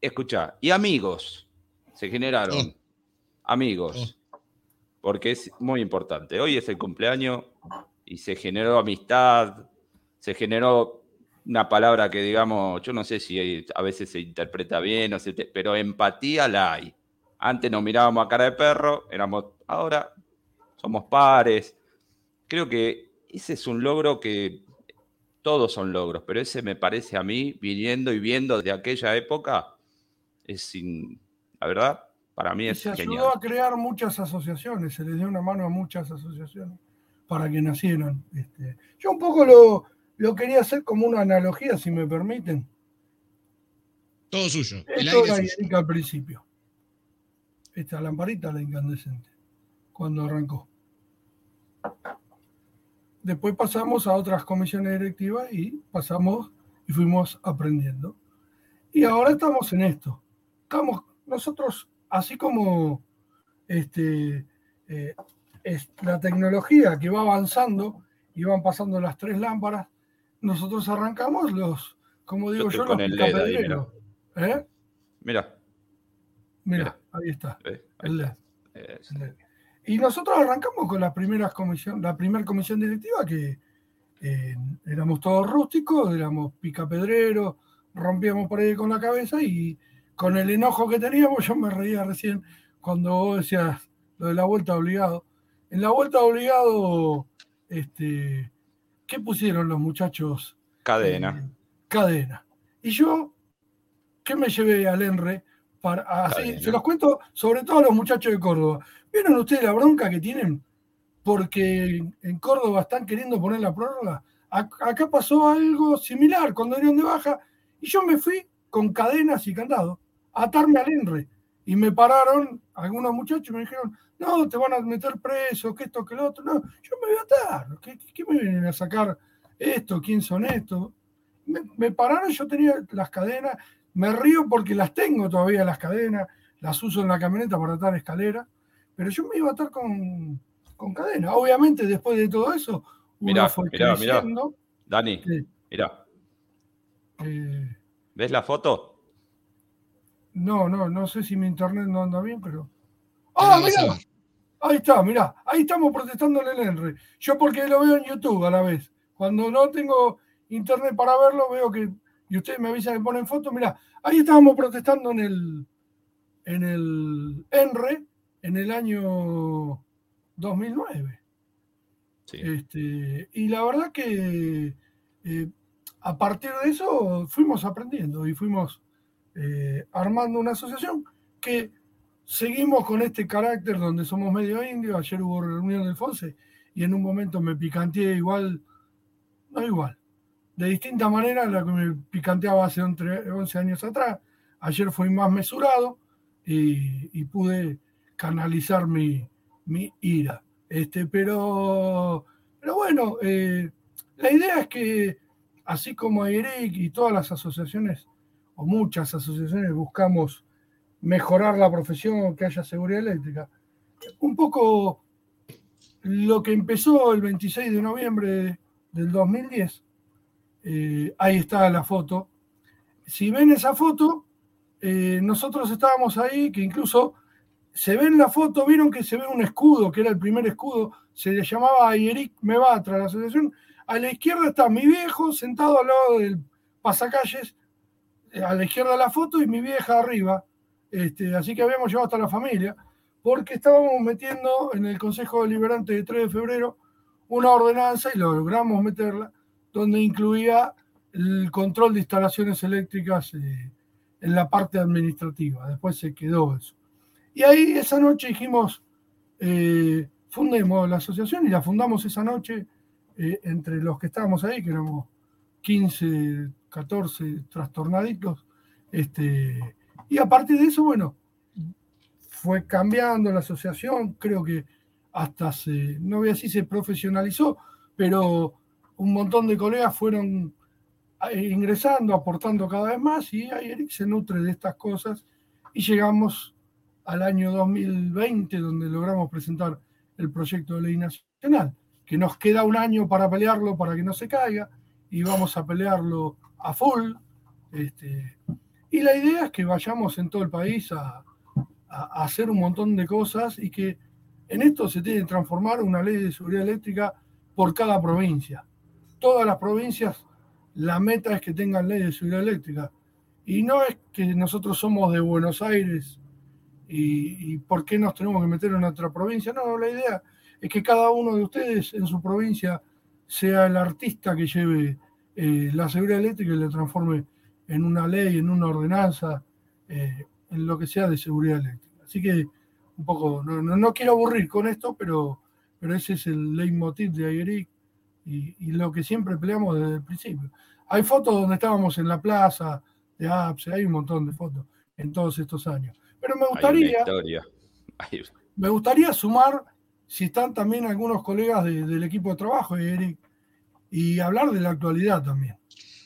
escucha, y amigos, se generaron. Oh. Amigos. Porque es muy importante. Hoy es el cumpleaños y se generó amistad, se generó una palabra que digamos, yo no sé si a veces se interpreta bien, o pero empatía la hay. Antes nos mirábamos a cara de perro, éramos, ahora somos pares. Creo que ese es un logro que todos son logros, pero ese me parece a mí, viniendo y viendo de aquella época, es sin, la verdad, para mí es se ayudó a crear muchas asociaciones, se les dio una mano a muchas asociaciones para que nacieran. Este, yo un poco lo, lo quería hacer como una analogía, si me permiten. Todo suyo. Esto era al principio. Esta lamparita, la incandescente, cuando arrancó. Después pasamos a otras comisiones directivas y pasamos y fuimos aprendiendo. Y ahora estamos en esto. Estamos nosotros, así como este, eh, es la tecnología que va avanzando y van pasando las tres lámparas, nosotros arrancamos los, como digo yo, los picapedreros. ¿Eh? Mira. Mira, ahí está. el LED. Y nosotros arrancamos con la primera comisión, la primera comisión directiva que eh, éramos todos rústicos, éramos picapedreros, rompíamos por ahí con la cabeza y con el enojo que teníamos, yo me reía recién cuando vos decías lo de la vuelta obligado. En la vuelta obligado, este, ¿qué pusieron los muchachos? Cadena. Eh, cadena. Y yo, ¿qué me llevé al ENRE? Para, así, se los cuento sobre todo a los muchachos de Córdoba. ¿Vieron ustedes la bronca que tienen? Porque en Córdoba están queriendo poner la prórroga. Acá pasó algo similar cuando dieron de baja y yo me fui con cadenas y candado atarme al ENRE. Y me pararon algunos muchachos y me dijeron, no, te van a meter preso, que esto, que lo otro. No, yo me voy a atar. ¿Qué, me vienen a sacar esto? ¿Quién son estos? Me, me, pararon, yo tenía las cadenas. Me río porque las tengo todavía las cadenas. Las uso en la camioneta para atar escalera. Pero yo me iba a atar con, con cadena. Obviamente, después de todo eso, mira, mira, mira. Dani, mira. Eh, ¿Ves la foto? No, no, no sé si mi internet no anda bien, pero. ¡Ah, mira! Ahí está, mira, ahí estamos protestando en el ENRE. Yo porque lo veo en YouTube a la vez. Cuando no tengo internet para verlo, veo que. Y ustedes me avisan que ponen fotos. Mira, ahí estábamos protestando en el. En el ENRE en el año 2009. Este, y la verdad que eh, a partir de eso fuimos aprendiendo y fuimos eh, armando una asociación que seguimos con este carácter donde somos medio indios. Ayer hubo reunión del FONSE y en un momento me picanteé igual, no igual, de distinta manera a la que me picanteaba hace 11 años atrás. Ayer fui más mesurado y pude canalizar mi, ira. Este, pero, pero bueno, eh, la idea es que así como ERIC y todas las asociaciones, o muchas asociaciones, buscamos mejorar la profesión, que haya seguridad eléctrica, un poco lo que empezó el 26 de noviembre del 2010, eh, ahí está la foto. Si ven esa foto, eh, nosotros estábamos ahí, que incluso se ve en la foto, vieron que se ve un escudo, que era el primer escudo, se le llamaba Ayeric Mebatra, la asociación. A la izquierda está mi viejo sentado al lado del pasacalles, a la izquierda la foto y mi vieja arriba. Este, así que habíamos llevado hasta la familia, porque estábamos metiendo en el Consejo Deliberante de 3 de febrero una ordenanza y logramos meterla, donde incluía el control de instalaciones eléctricas eh, en la parte administrativa. Después se quedó eso. Y ahí esa noche dijimos, eh, fundemos la asociación y la fundamos esa noche eh, entre los que estábamos ahí, que éramos 15, 14 trastornaditos. Este, y a partir de eso, bueno, fue cambiando la asociación, creo que hasta se, no voy a decir se profesionalizó, pero un montón de colegas fueron eh, ingresando, aportando cada vez más y ahí Eric se nutre de estas cosas y llegamos al año 2020, donde logramos presentar el proyecto de ley nacional, que nos queda un año para pelearlo para que no se caiga, y vamos a pelearlo a full. Este, y la idea es que vayamos en todo el país a, a hacer un montón de cosas y que en esto se tiene que transformar una ley de seguridad eléctrica por cada provincia. Todas las provincias, la meta es que tengan ley de seguridad eléctrica. Y no es que nosotros somos de Buenos Aires y, por qué nos tenemos que meter en otra provincia. No, la idea es que cada uno de ustedes en su provincia sea el artista que lleve eh, la seguridad eléctrica y la transforme en una ley, en una ordenanza, eh, en lo que sea de seguridad eléctrica. Así que un poco, no, no, quiero aburrir con esto, pero, pero ese es el leitmotiv de Ayeric y, y, lo que siempre peleamos desde el principio. Hay fotos donde estábamos en la plaza de APSE, hay un montón de fotos en todos estos años. Pero me gustaría, me gustaría sumar, si están también algunos colegas del equipo de trabajo, Eric, y hablar de la actualidad también.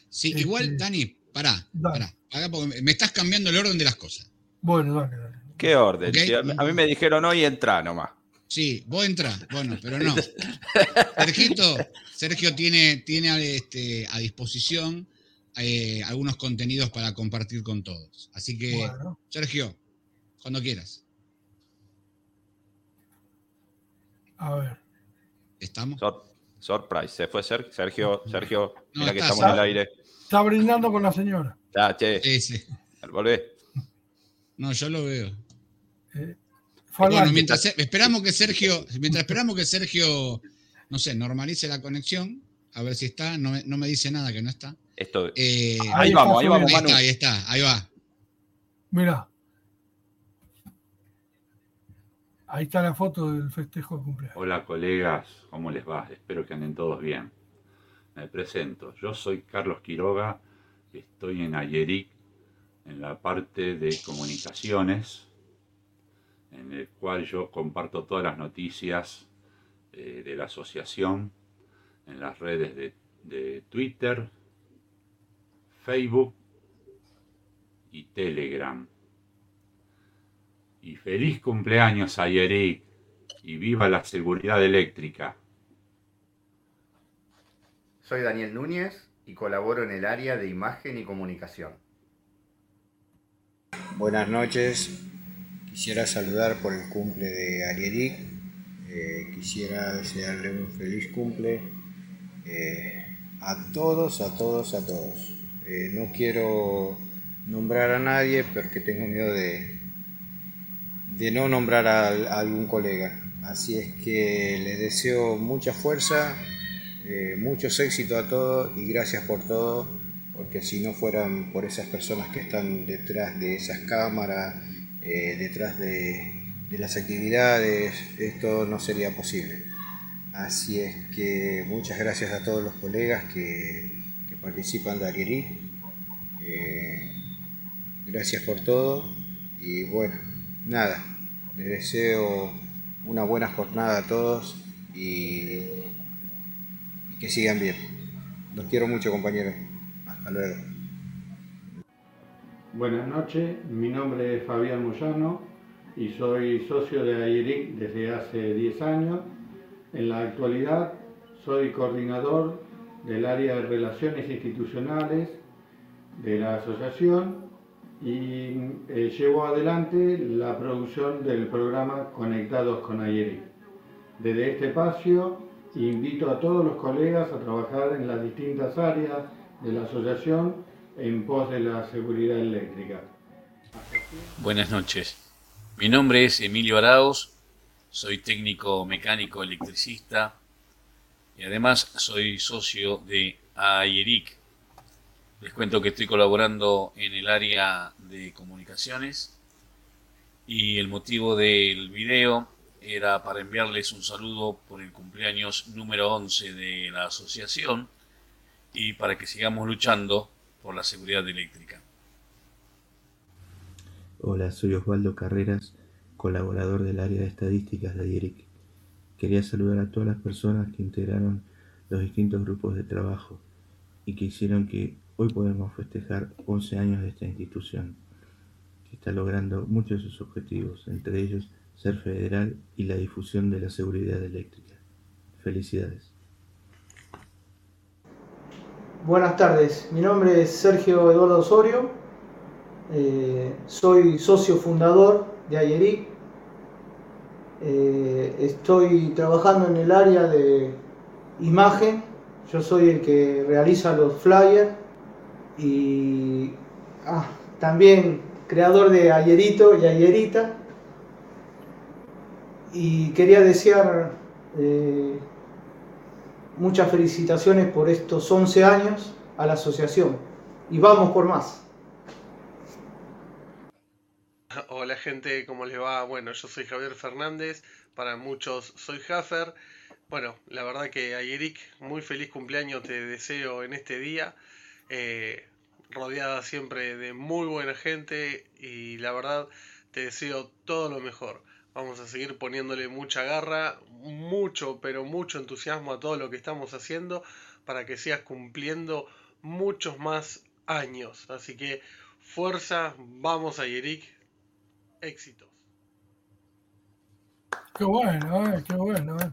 Sí, igual, este, Dani, pará, pará, porque me estás cambiando el orden de las cosas. Bueno, dale, dale. ¿Qué orden? a mí me dijeron hoy entra nomás. Sí, vos entra, bueno, pero no. Sergito, Sergio tiene, tiene este, a disposición eh, algunos contenidos para compartir con todos. Así que, Sergio, cuando quieras. A ver. ¿Estamos? Surprise. Se fue Sergio. Sergio, mira que estamos en el aire. Está brindando con la señora. Ya, che. Sí, sí. Volvé. No, yo lo veo. Eh, bueno, mientras esperamos que Sergio, mientras esperamos que Sergio, no sé, normalice la conexión, a ver si está, no me, dice nada que no está. Esto, eh, ahí, vamos, ahí vamos, Ahí está, ahí está, ahí va. Mira. Ahí está la foto del festejo de cumpleaños. Hola colegas, ¿cómo les va? Espero que anden todos bien. Me presento, yo soy Carlos Quiroga, estoy en Ayeric, en la parte de comunicaciones, en el cual yo comparto todas las noticias eh, de la asociación en las redes de, Twitter, Facebook y Telegram. Y feliz cumpleaños a y viva la seguridad eléctrica. Soy Daniel Núñez y colaboro en el área de imagen y comunicación. Buenas noches, Quisiera saludar por el cumple de Arieric. Eh, quisiera desearle un feliz cumple eh, a todos, a todos, a todos. Eh, no quiero nombrar a nadie porque tengo miedo de, de no nombrar a, algún colega. Así es que les deseo mucha fuerza, muchos éxitos a todos y gracias por todo, porque si no fueran por esas personas que están detrás de esas cámaras, eh, detrás de, las actividades, esto no sería posible. Así es que muchas gracias a todos los colegas que, participan de Arieri. Eh, gracias por todo y bueno, nada, les deseo una buena jornada a todos y, que sigan bien. Los quiero mucho compañeros. Hasta luego. Buenas noches, mi nombre es Fabián Moyano y soy socio de AIRIC desde hace 10 años. En la actualidad soy coordinador del área de relaciones institucionales de la asociación y eh, llevo adelante la producción del programa Conectados con AIRIC. Desde este espacio invito a todos los colegas a trabajar en las distintas áreas de la asociación en pos de la seguridad eléctrica. Buenas noches. Mi nombre es Emilio Arauz, soy técnico mecánico electricista y además soy socio de AIERIC. Les cuento que estoy colaborando en el área de comunicaciones y el motivo del video era para enviarles un saludo por el cumpleaños número 11 de la asociación y para que sigamos luchando por la seguridad eléctrica. Hola, soy Osvaldo Carreras, colaborador del área de estadísticas de IERIC. Quería saludar a todas las personas que integraron los distintos grupos de trabajo y que hicieron que hoy podamos festejar 11 años de esta institución. que está logrando muchos de sus objetivos, entre ellos ser federal y la difusión de la seguridad eléctrica. Felicidades. Buenas tardes, mi nombre es Sergio Eduardo Osorio, eh, soy socio fundador de Ayeric, eh, estoy trabajando en el área de imagen, yo soy el que realiza los flyers y ah, también creador de Ayerito y Ayerita y quería desear eh, muchas felicitaciones por estos 11 años a la asociación y vamos por más. Hola gente, ¿cómo les va? Bueno, yo soy Javier Fernández, para muchos soy Jaffer. Bueno, la verdad que a Eric, muy feliz cumpleaños te deseo en este día, eh, rodeada siempre de muy buena gente y la verdad te deseo todo lo mejor. Vamos a seguir poniéndole mucha garra, mucho, pero mucho entusiasmo a todo lo que estamos haciendo para que sigas cumpliendo muchos más años. Así que fuerza, vamos a Eric, éxitos. Qué bueno, eh, qué bueno. Eh.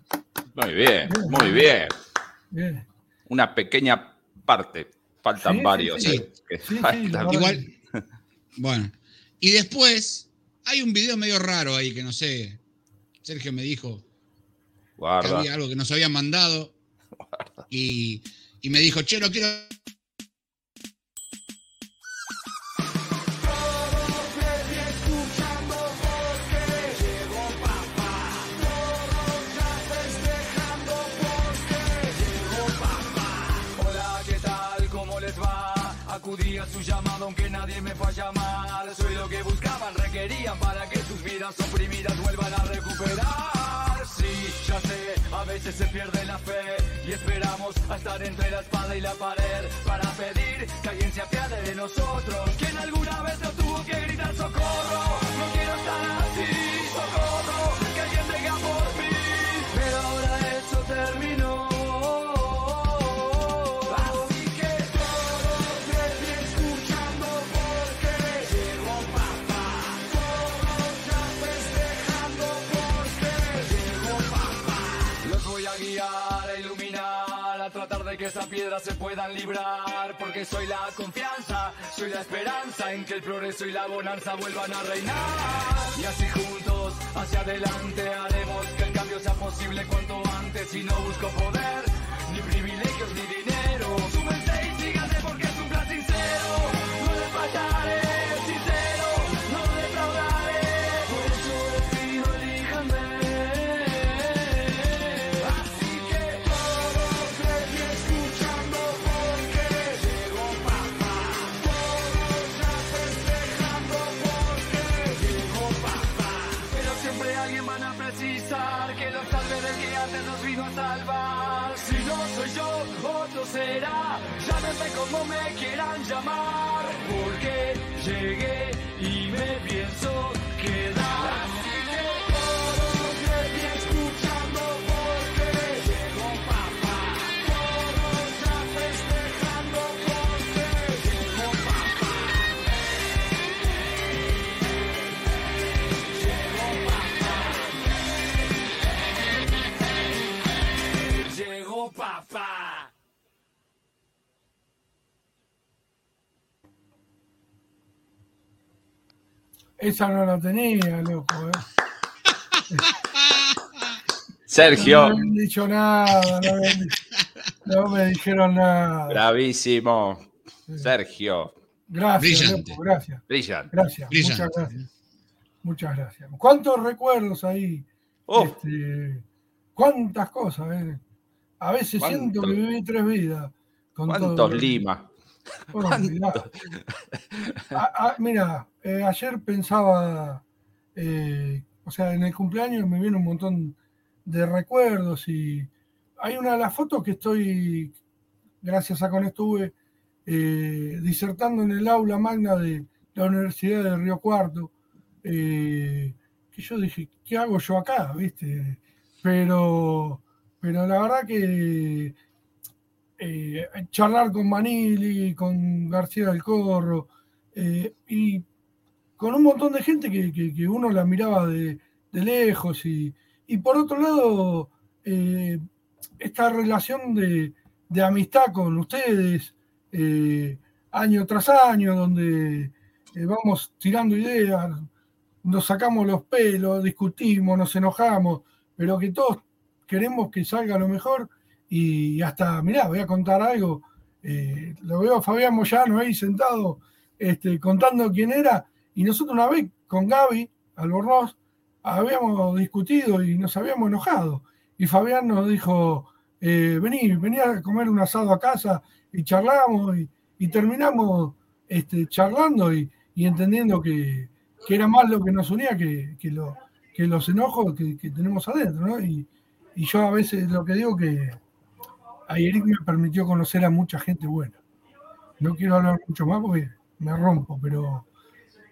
Muy bien, muy bien. Una pequeña parte. Faltan varios. eh, que faltan. Igual. Bueno. Y después hay un video medio raro ahí que no sé. Sergio me dijo que había algo que nos habían mandado. Y, y me dijo, che, lo quiero. Su llamado aunque nadie me fue a llamar. Soy lo que buscaban, requerían para que sus vidas oprimidas vuelvan a recuperar. Sí, ya sé, a veces se pierde la fe y esperamos a estar entre la espada y la pared para pedir que alguien se apiade de nosotros. Quien alguna vez no tuvo que gritar socorro. No quiero estar que esa piedra se puedan librar. Porque soy la confianza, soy la esperanza en que el progreso y la bonanza vuelvan a reinar. Y así juntos, hacia adelante, haremos que el cambio sea posible cuanto antes. Y no busco poder, ni privilegios, ni dinero. Súmense y síganse porque es un plan sincero. No les fallaré, será. Llámenme como me quieran llamar. Porque llegué y me pienso Esa no la tenía, loco. ¿eh? Sergio. No me habían dicho nada, no me, no me dijeron nada. Bravísimo. Sergio. Gracias, Brillante. loco, gracias. Brillante. Gracias, Brillante. muchas gracias. Muchas gracias. ¿Cuántos recuerdos ahí? Este, ¿Cuántas cosas? eh? A veces siento que viví tres vidas. Con ¿Cuántos. Lima? Bueno, mirá, A- a- mira, eh, ayer pensaba, eh, o sea, en el cumpleaños me viene un montón de recuerdos y hay una de las fotos que estoy, gracias a con estuve, eh, disertando en el aula magna de la Universidad de Río Cuarto, que yo dije, ¿qué hago yo acá? ¿Viste? Pero, pero la verdad que eh, charlar con Manili, con García del Corro, eh, y con un montón de gente que, uno la miraba de, lejos y, por otro lado, eh, esta relación de, de amistad con ustedes, eh, año tras año, donde vamos tirando ideas, nos sacamos los pelos, discutimos, nos enojamos, pero que todos queremos que salga lo mejor y hasta, mirá, voy a contar algo, eh, lo veo a Fabián Moyano ahí sentado este, contando quién era y nosotros una vez con Gaby Albornoz habíamos discutido y nos habíamos enojado y Fabián nos dijo, eh, vení, vení a comer un asado a casa y charlamos y, terminamos este, charlando y, y entendiendo que, que era más lo que nos unía que, que, lo- que los enojos que, que tenemos adentro, ¿no? Y, y yo a veces lo que digo que a Eric me permitió conocer a mucha gente buena. No quiero hablar mucho más porque me rompo, pero,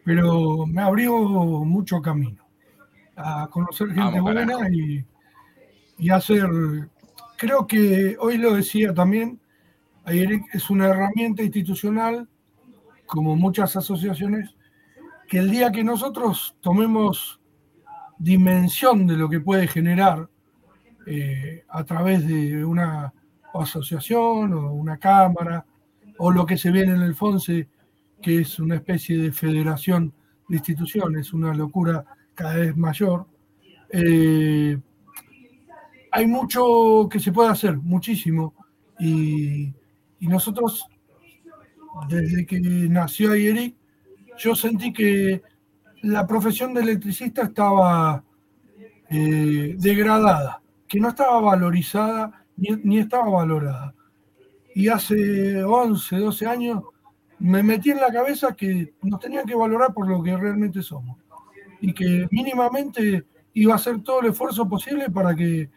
pero me abrió mucho camino a conocer gente Vamos, buena y, y hacer. Creo que hoy lo decía también, Eric es una herramienta institucional, como muchas asociaciones, que el día que nosotros tomemos dimensión de lo que puede generar eh, a través de una asociación o una cámara o lo que se viene en el FONSE, que es una especie de federación de instituciones, una locura cada vez mayor. Eh, hay mucho que se puede hacer, muchísimo, y, y nosotros, desde que nació Ayeric, yo sentí que la profesión de electricista estaba eh, degradada, que no estaba valorizada ni, estaba valorada. Y hace 11, 12 años me metí en la cabeza que nos tenían que valorar por lo que realmente somos y que mínimamente iba a hacer todo el esfuerzo posible para que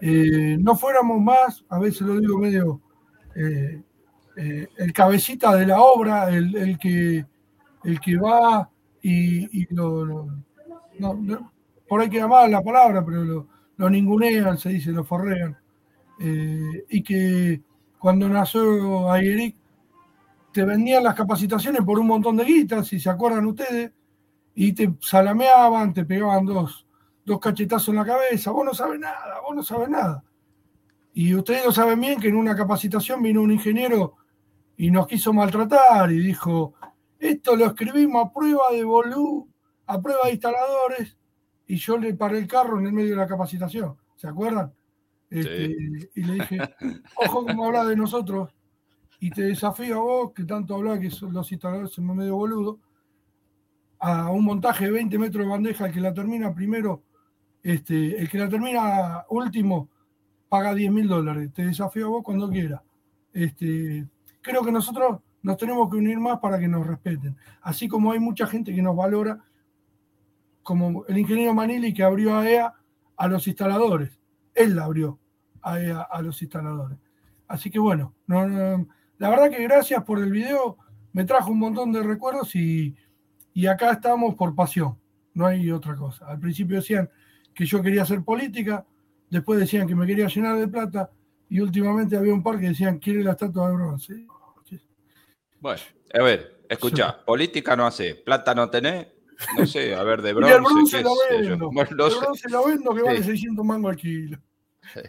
eh, no fuéramos más, a veces lo digo medio, eh, eh, el cabecita de la obra, el, el que, el que va y, lo, no, por ahí queda mal la palabra, pero lo, lo ningunean, se dice, lo forrean. Eh, y que cuando nació Ayeric, te vendían las capacitaciones por un montón de guitas, si se acuerdan ustedes, y te salameaban, te pegaban dos, dos cachetazos en la cabeza, vos no sabes nada, vos no sabes nada. Y ustedes lo saben bien que en una capacitación vino un ingeniero y nos quiso maltratar y dijo, esto lo escribimos a prueba de volú, a prueba de instaladores, y yo le paré el carro en el medio de la capacitación, ¿se acuerdan? Este, Y le dije, ojo como habla de nosotros, y te desafío a vos, que tanto habla que son los instaladores son medio boludo, a un montaje de 20 metros de bandeja, el que la termina primero, este, el que la termina último, paga 10 mil dólares. Te desafío a vos cuando quieras. Este, creo que nosotros nos tenemos que unir más para que nos respeten. Así como hay mucha gente que nos valora, como el ingeniero Manili que abrió a EA a los instaladores. Él la abrió a los instaladores. Así que bueno, no- no- la verdad que gracias por el video, me trajo un montón de recuerdos y, y acá estamos por pasión, no hay otra cosa. Al principio decían que yo quería hacer política, después decían que me quería llenar de plata y últimamente había un par que decían quiere la estatua de bronce. Bueno, a ver, escucha, política no hace, plata no tenés, no sé, a ver, de Y bronce, el bronce qué lo sé yo. vendo, Bueno, no el bronce lo vendo que vale Sí. 600 mangos al kilo. Sí.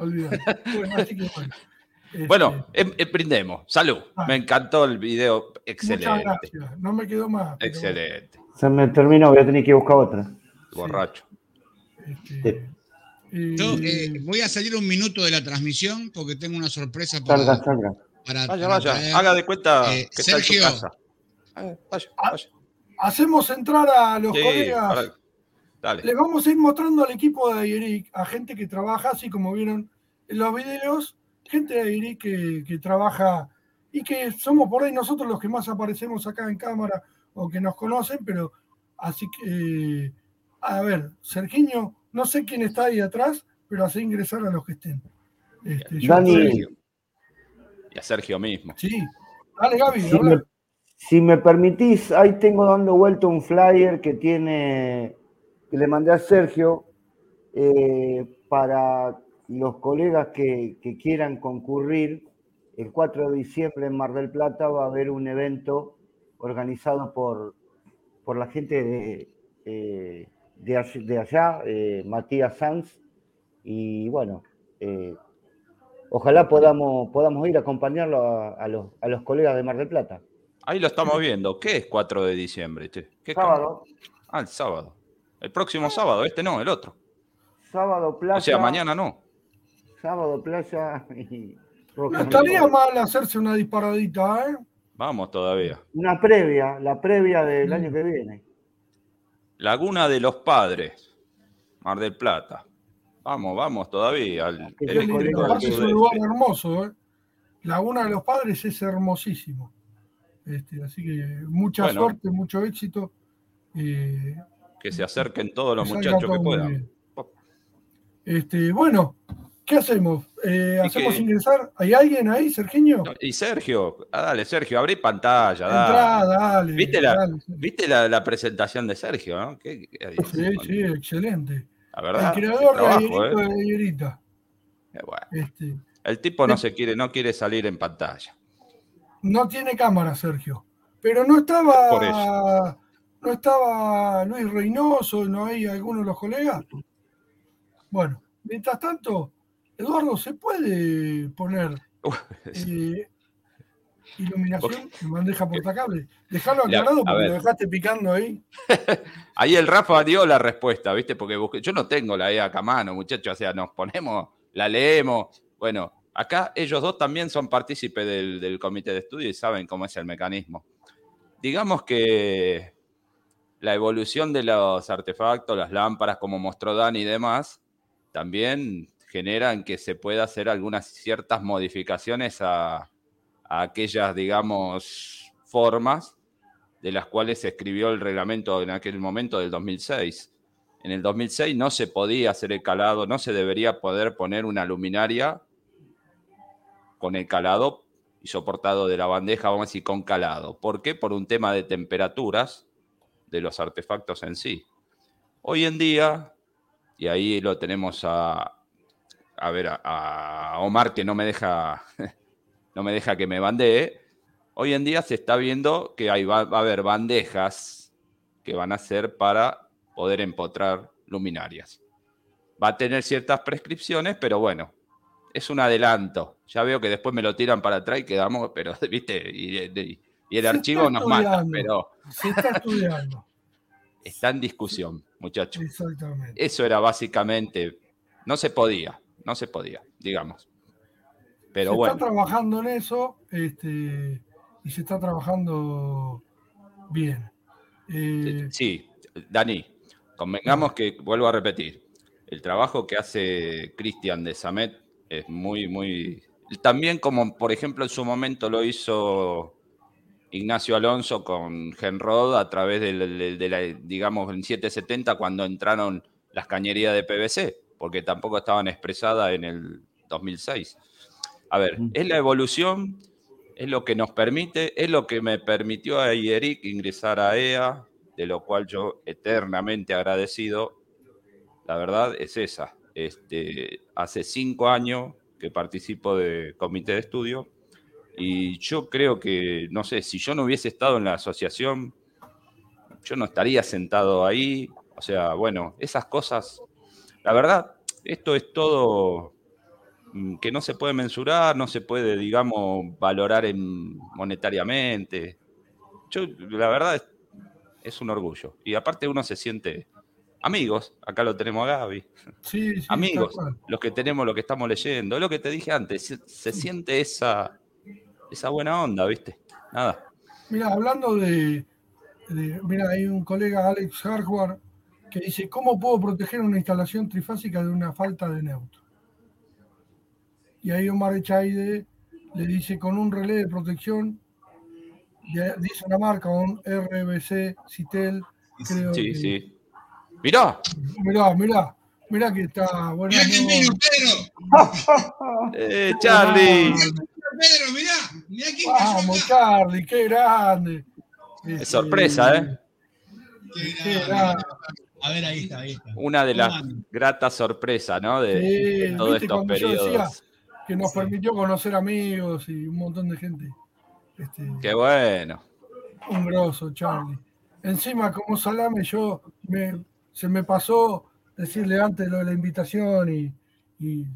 Olvídate. Bueno, así que bueno. Este, Bueno, em- em- brindemos. Salud. Ah. Me encantó el video. Muchas Excelente. gracias. No me quedó más. Excelente. Se me terminó, voy a tener que buscar otra. Borracho. este, Yo eh, voy a salir un minuto de la transmisión porque tengo una sorpresa para, Salga, salga. para- Vaya, para vaya. traer. Haga de cuenta Eh, que está en su Sergio. casa. Ah, Vaya, vaya. Hacemos entrar a los Sí, colegas. para- Dale. Les vamos a ir mostrando al equipo de Ayeric, a gente que trabaja, así como vieron en los videos, gente de Ayeric que, que trabaja y que somos por ahí nosotros los que más aparecemos acá en cámara o que nos conocen, pero así que, eh, a ver, Sergiño, no sé quién está ahí atrás, pero hace ingresar a los que estén. Este, Dani, Y a Sergio mismo. Sí. Dale, Gaby, si habla. me, si me permitís, ahí tengo dando vuelta un flyer que tiene, que le mandé a Sergio eh, para los colegas que, que quieran concurrir. El 4 de diciembre en Mar del Plata va a haber un evento organizado por por la gente de, eh, de, all- de allá, eh, Matías Sanz, y bueno, ojalá podamos, podamos ir a acompañarlo a, a los, a los colegas de Mar del Plata. Ahí lo estamos viendo. ¿Qué es 4 de diciembre? che? ¿Qué Sábado. Ah, el sábado. El próximo sábado, este no, el otro. Sábado, playa. O sea, mañana no. Sábado, playa y rock No and estaría mal hacerse una disparadita, ¿eh? Vamos todavía. Una previa, la previa del año que viene. Laguna de los Padres, Mar del Plata. Vamos, vamos todavía. el del aparte es un lugar hermoso, ¿eh? Laguna de los Padres es hermosísimo. Este, así que mucha Bueno. suerte, mucho éxito. eh, Que se acerquen todos los muchachos que puedan. Este, bueno, ¿qué hacemos? Eh, ¿Hacemos que- ingresar? ¿Hay alguien ahí, Sergiño? Y Sergio, ah, dale, Sergio, abrí pantalla. Entrá, Dale. dale, ¿Viste, la, dale. ¿Viste la, la presentación de Sergio? ¿no? ¿Qué- qué- Sí, sí, excelente. La verdad, el creador de Ayerito ¿eh? Eh, bueno. Este, El tipo no se quiere, no quiere salir en pantalla. no tiene cámara, Sergio. Pero no estaba. Por eso. No estaba Luis Reynoso, no hay alguno de los colegas. Bueno, mientras tanto, Eduardo, ¿se puede poner eh, iluminación en bandeja portacable? Dejalo La- aclarado porque lo dejaste picando ahí. Ahí el Rafa dio la respuesta, ¿viste? Porque busqué- yo no tengo la EAC a mano, muchachos. O sea, nos ponemos, la leemos. Bueno, acá ellos dos también son partícipes del, del comité de estudio y saben cómo es el mecanismo. Digamos que la evolución de los artefactos, las lámparas, como mostró Dani y demás, también generan que se pueda hacer algunas ciertas modificaciones a, a aquellas, digamos, formas de las cuales se escribió el reglamento en aquel momento del 2006. En el 2006 no se podía hacer el calado, no se debería poder poner una luminaria con el calado y soportado de la bandeja, vamos a decir, con calado. ¿Por qué? Por un tema de temperaturas de los artefactos en sí. Hoy en día, y ahí lo tenemos a, a ver, a, Omar que no me deja, no me deja que me bandee. Hoy en día se está viendo que hay, va, va a haber bandejas que van a ser para poder empotrar luminarias. Va a tener ciertas prescripciones, pero bueno, es un adelanto. Ya veo que después me lo tiran para atrás y quedamos, pero, viste, y- y el Se archivo nos mata, pero Se está estudiando. está en discusión, muchachos. Exactamente. Eso era básicamente, no se podía, no se podía, digamos. Pero se bueno, está trabajando en eso este, y se está trabajando bien. Eh, sí, Dani, convengamos que, vuelvo a repetir, el trabajo que hace Cristian de Samet es muy, muy... También como, por ejemplo, en su momento lo hizo Ignacio Alonso con Genrod a través del- del- de, la, digamos, en 770 cuando entraron las cañerías de PVC, porque tampoco estaban expresadas en el 2006. A ver, es la evolución, es lo que nos permite, es lo que me permitió a Eric ingresar a EA, de lo cual yo eternamente agradecido. La verdad es esa. Este, hace cinco años que participo de comité de estudio y yo creo que, no sé, si yo no hubiese estado en la asociación, yo no estaría sentado ahí. O sea, bueno, esas cosas, la verdad, esto es todo mm, que no se puede mensurar, no se puede, digamos, valorar en, monetariamente. Yo, la verdad, es, es un orgullo. Y aparte uno se siente amigos, acá lo tenemos a Gaby, sí, sí, amigos, los que tenemos, lo que estamos leyendo, es lo que te dije antes, se, se siente esa, esa buena onda, ¿viste? Nada. Mira, hablando de, de- Mira, hay un colega, Alex Hardware, que dice: ¿Cómo puedo proteger una instalación trifásica de una falta de neutro? Y ahí Omar Echaide le dice: Con un relé de protección, de- dice una marca, un RBC Citel, creo. Sí, que- sí. Mirá, Mirá, mirá, mirá que está bueno. Mirá Pedro. eh, Charlie. Mirá, quién Vamos, Charlie, qué grande. Es sorpresa, ¿eh? Qué grande. A ver, ahí está, ahí está. Una de las gratas sorpresas, ¿no? De, Sí, de todos viste, estos periodos. que nos permitió conocer amigos y un montón de gente. Este, Qué bueno. un grosso, Charlie. encima como salame yo me, se me pasó decirle antes lo de la invitación y, y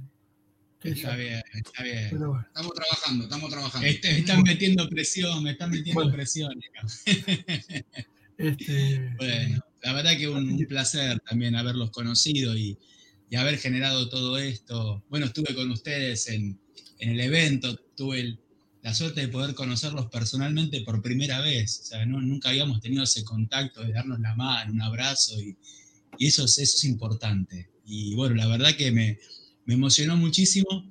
Está bien, está bien. pero bueno. Estamos trabajando, estamos trabajando. Este, me están metiendo presión, me están metiendo Bueno. presión. Este, Bueno, la verdad que un, un placer también haberlos conocido y, y haber generado todo esto. Bueno, estuve con ustedes en, en el evento, tuve el- la suerte de poder conocerlos personalmente por primera vez. O sea, no- nunca habíamos tenido ese contacto de darnos la mano, un abrazo y, y eso, es, eso es importante. Y bueno, la verdad que me, me emocionó muchísimo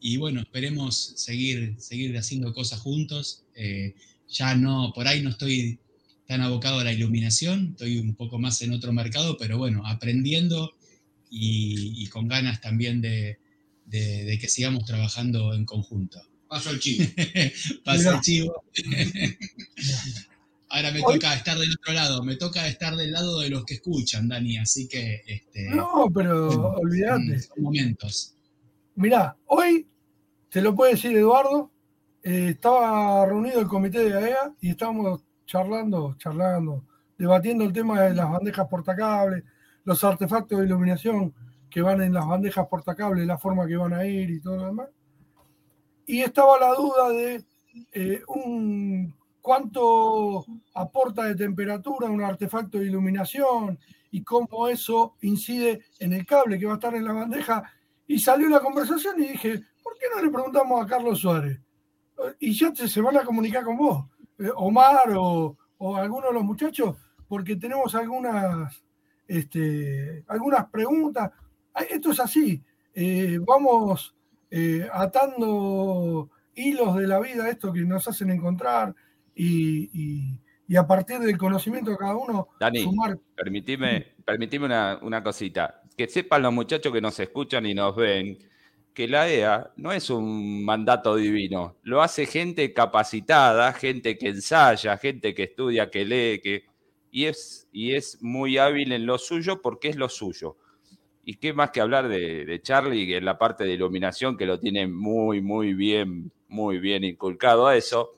y bueno, esperemos seguir, seguir haciendo cosas juntos. Eh, ya no, por ahí no estoy tan abocado a la iluminación, estoy un poco más en otro mercado, pero bueno, aprendiendo y, y con ganas también de, de- de que sigamos trabajando en conjunto. Paso el chivo. Paso el chivo. Ahora me Hoy- toca estar del otro lado, me toca estar del lado de los que escuchan, Dani, así que este, No, pero son- olvídate. son momentos. Mirá, hoy, te lo puede decir Eduardo, eh, estaba reunido el comité de AEA y estábamos charlando, charlando, debatiendo el tema de las bandejas portacables, los artefactos de iluminación que van en las bandejas portacables, la forma que van a ir y todo lo demás. Y estaba la duda de eh, un, cuánto aporta de temperatura un artefacto de iluminación y cómo eso incide en el cable que va a estar en la bandeja. Y salió la conversación y dije, ¿por qué no le preguntamos a Carlos Suárez? Y ya se van a comunicar con vos, eh, Omar o, o alguno de los muchachos, porque tenemos algunas, este, algunas preguntas. Esto es así, eh, vamos eh, atando hilos de la vida, esto que nos hacen encontrar, y, y- y a partir del conocimiento de cada uno, Dani, sumar. permitime, permitime una, una cosita. Que sepan los muchachos que nos escuchan y nos ven que la EA no es un mandato divino. Lo hace gente capacitada, gente que ensaya, gente que estudia, que lee, que, y, es, y es muy hábil en lo suyo porque es lo suyo. Y qué más que hablar de, de Charlie, que en la parte de iluminación, que lo tiene muy, muy bien, muy bien inculcado a eso.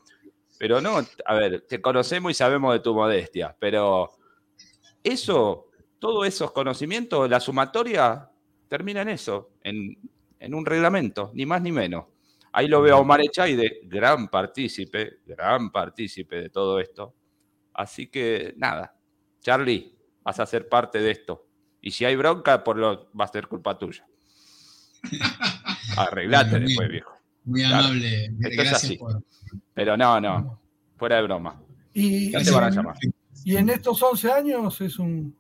Pero no, a ver, te conocemos y sabemos de tu modestia, pero eso, todos esos conocimientos, la sumatoria termina en eso, en, en un reglamento, ni más ni menos. Ahí lo veo a Omar Echaide, gran partícipe, gran partícipe de todo esto. Así que nada, Charlie, vas a ser parte de esto. Y si hay bronca, por lo, va a ser culpa tuya. Arreglate después, viejo. Muy Claro, amable, esto es gracias así. por... Pero no, no, fuera de broma. Y, Ya te van a llamar. y en estos 11 años es un,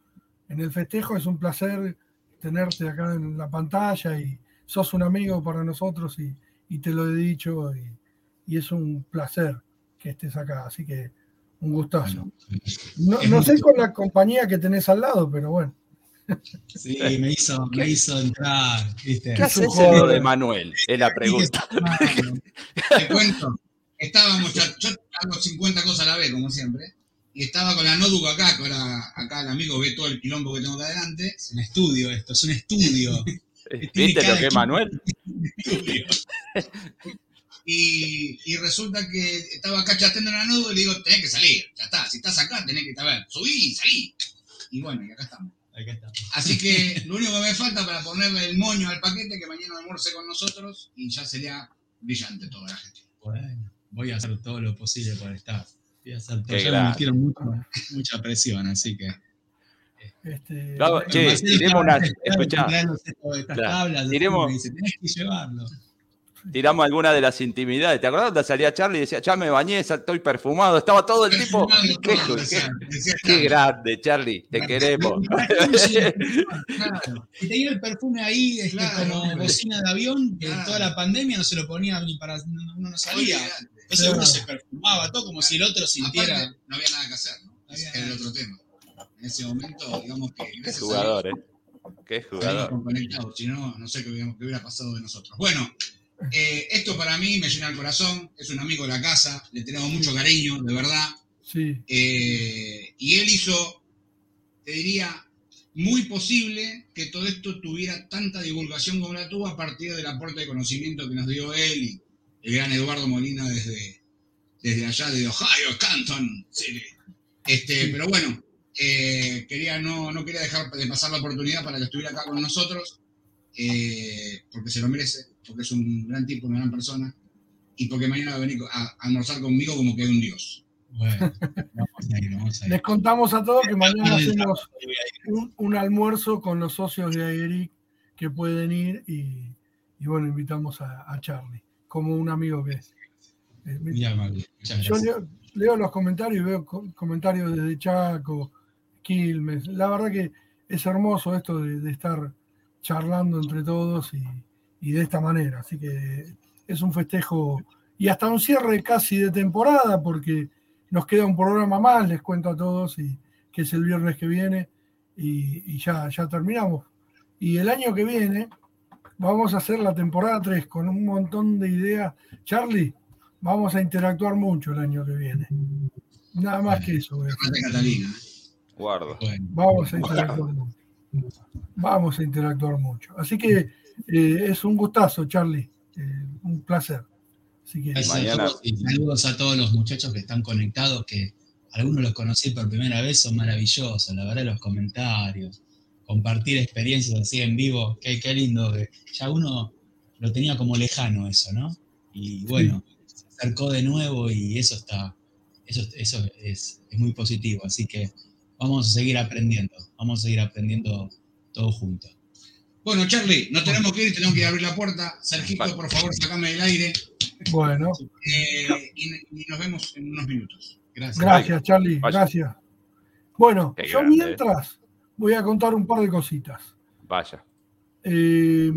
en el festejo es un placer tenerte acá en la pantalla y sos un amigo para nosotros y, y te lo he dicho y, y es un placer que estés acá, así que un gustazo. No, no sé con la compañía que tenés al lado, pero bueno. Sí, me hizo, me hizo entrar, ¿viste? ¿Qué haces en lo de Manuel? Es la pregunta. Te cuento, estábamos, yo hago 50 cosas a la vez, como siempre, y estaba con la notebook acá, que ahora acá el amigo ve todo el quilombo que tengo acá adelante. Es un estudio esto, es un estudio. ¿Viste lo que es Manuel? Y, y resulta que estaba acá chateando en la nube y le digo, tenés que salir, ya está, si estás acá tenés que, a ver, subí, salí. Y bueno, y acá estamos. Así que lo único que me falta para ponerle el moño al paquete que mañana almuerce con nosotros y ya sería brillante toda la gente. Bueno, voy a hacer todo lo posible por estar. Voy a hacer todo. Ya me metieron mucho- mucha presión, así que. Este, Claro, bueno, che, tiremos una. Escuchá, estas Claro. tablas, Tiremos- me dice, tenés que llevarlo. Tiramos alguna de las intimidades. ¿Te acordás cuando salía Charlie y decía, ya me bañé, estoy perfumado? Estaba todo el tipo. Qué, grande, Charlie, te queremos. Claro. Y tenía el perfume ahí este, Claro, como hombre. bocina de avión, que Claro. toda la pandemia no se lo ponía ni para. Uno no sabía. Entonces uno se perfumaba todo como si el otro sintiera. Aparte, no había nada que hacer, ¿no? Ese era el otro tema. En ese momento, digamos que Qué a jugador, ¿eh? Qué jugador. conectados, si no, no sé qué hubiera pasado de nosotros. Bueno, eh, esto para mí me llena el corazón, es un amigo de la casa, le tenemos mucho cariño, de verdad. sí, Eh, y él hizo, te diría, muy posible que todo esto tuviera tanta divulgación como la tuvo a partir del aporte de conocimiento que nos dio él y el gran Eduardo Molina desde, desde allá de Ohio, Canton City. Este, Pero bueno, eh, quería, no, no quería dejar de pasar la oportunidad para que estuviera acá con nosotros, eh, porque se lo merece, porque es un gran tipo, una gran persona, y porque mañana va a venir a, a almorzar conmigo como que es un dios. Bueno, vamos a ir, vamos a ir. Les contamos a todos que mañana hacemos un, un almuerzo con los socios de Aeric que pueden ir y, y bueno, invitamos a, a Charlie, como un amigo que es. Eh, Muy amable, muchas Yo leo, leo los comentarios y veo co- comentarios desde Chaco, Quilmes. La verdad que es hermoso esto de, de estar charlando entre todos y, y de esta manera. Así que es un festejo y hasta un cierre casi de temporada porque nos queda un programa más, les cuento a todos, y, que es el viernes que viene y, y ya, ya terminamos. Y el año que viene vamos a hacer la temporada 3 con un montón de ideas. Charlie, vamos a interactuar mucho el año que viene. Nada más que eso. voy a decir. Catalina. Guardo. Vamos a interactuar mucho. Vamos a interactuar mucho. Así que eh, es un gustazo, Charlie. Eh, un placer. Así que Gracias a todos y saludos a todos los muchachos que están conectados, que algunos los conocí por primera vez, son maravillosos, la verdad, los comentarios, compartir experiencias así en vivo, qué, qué lindo, que ya uno lo tenía como lejano eso, ¿no? Y bueno, se acercó de nuevo y eso está, eso, eso es, es muy positivo, así que vamos a seguir aprendiendo, vamos a seguir aprendiendo todos juntos. Bueno, Charlie, no tenemos que ir, tenemos que abrir la puerta. Sergito, por favor, sacame del aire. Bueno, Eh, y, y nos vemos en unos minutos. Gracias. gracias, Charlie. Vaya. Gracias. Bueno, Qué yo grande, mientras voy a contar un par de cositas. Vaya. Eh,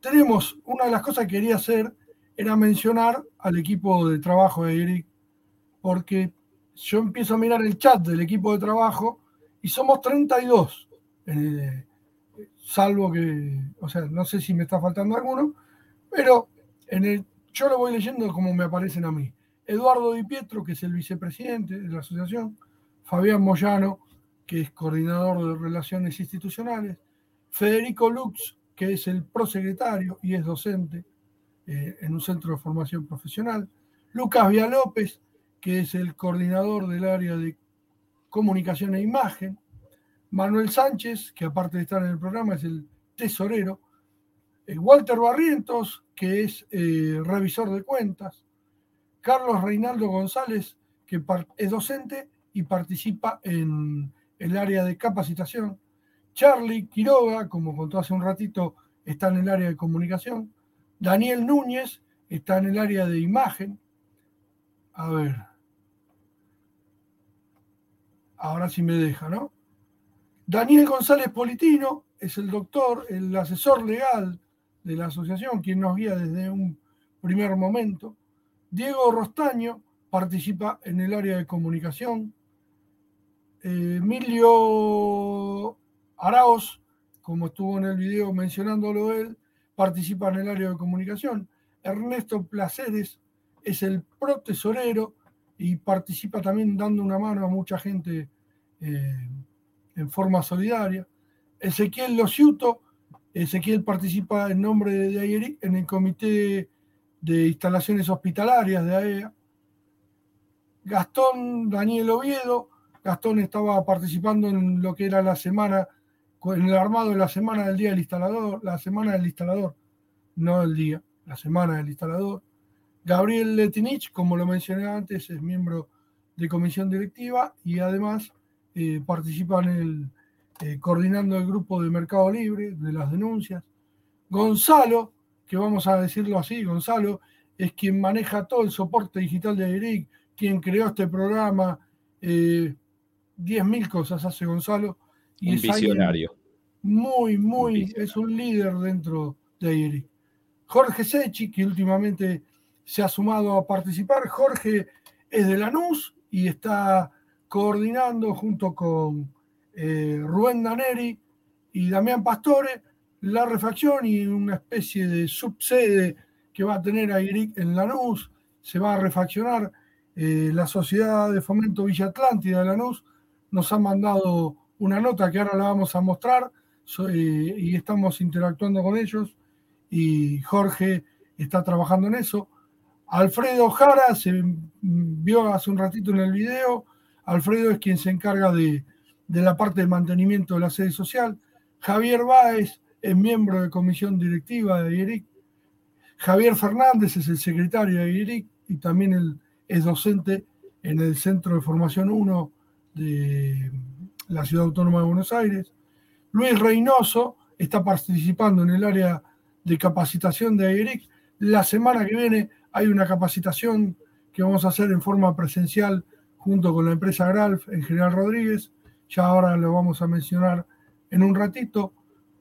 tenemos, una de las cosas que quería hacer era mencionar al equipo de trabajo de Eric, porque yo empiezo a mirar el chat del equipo de trabajo y somos 32, eh, salvo que, o sea, no sé si me está faltando alguno, pero en el, yo lo voy leyendo como me aparecen a mí. Eduardo Di Pietro, que es el vicepresidente de la asociación, Fabián Moyano, que es coordinador de relaciones institucionales, Federico Lux, que es el prosecretario y es docente eh, en un centro de formación profesional, Lucas Villalópez, que es el coordinador del área de comunicación e imagen, Manuel Sánchez, que aparte de estar en el programa es el tesorero, eh, Walter Barrientos, que es eh, revisor de cuentas, Carlos Reinaldo González, que es docente y participa en el área de capacitación, Charlie Quiroga, como contó hace un ratito, está en el área de comunicación, Daniel Núñez está en el área de imagen, a ver, ahora sí me deja, ¿no? Daniel González Politino es el doctor, el asesor legal de la asociación, quien nos guía desde un primer momento. Diego Rostaño participa en el área de comunicación. Eh, Emilio Araos, como estuvo en el video mencionándolo él, participa en el área de comunicación. Ernesto Placeres es el pro tesorero y participa también dando una mano a mucha gente eh, en forma solidaria. Ezequiel Lociuto, Ezequiel participa en nombre de AIERIC en el comité de instalaciones hospitalarias de AEA. Gastón Daniel Oviedo, Gastón estaba participando en lo que era la semana, en el armado de la semana del día del instalador, la semana del instalador, no el día, la semana del instalador. Gabriel Letinich, como lo mencioné antes, es miembro de comisión directiva y además eh, participa en el, eh, coordinando el grupo de Mercado Libre, de las denuncias. Gonzalo, que vamos a decirlo así, Gonzalo es quien maneja todo el soporte digital de ERIC, quien creó este programa, eh, 10.000 cosas hace Gonzalo. Y Un es visionario. Muy, muy, es un líder dentro de ERIC. Jorge Sechi, que últimamente se ha sumado a participar. Jorge es de Lanús y está coordinando junto con eh, Rubén Daneri y Damián Pastore la refacción y una especie de subsede que va a tener AIRIC en Lanús. Se va a refaccionar. Eh, la Sociedad de Fomento Villa Atlántida de Lanús nos ha mandado una nota que ahora la vamos a mostrar eh, y estamos interactuando con ellos y Jorge está trabajando en eso. Alfredo Jara se vio hace un ratito en el video, Alfredo es quien se encarga de, de la parte de mantenimiento de la sede social. Javier Báez es miembro de comisión directiva de IERIC. Javier Fernández es el secretario de IERIC y también el- es docente en el Centro de Formación 1 de la Ciudad Autónoma de Buenos Aires. Luis Reynoso está participando en el área de capacitación de IERIC. La semana que viene hay una capacitación que vamos a hacer en forma presencial junto con la empresa Gralf en General Rodríguez. Ya ahora lo vamos a mencionar en un ratito.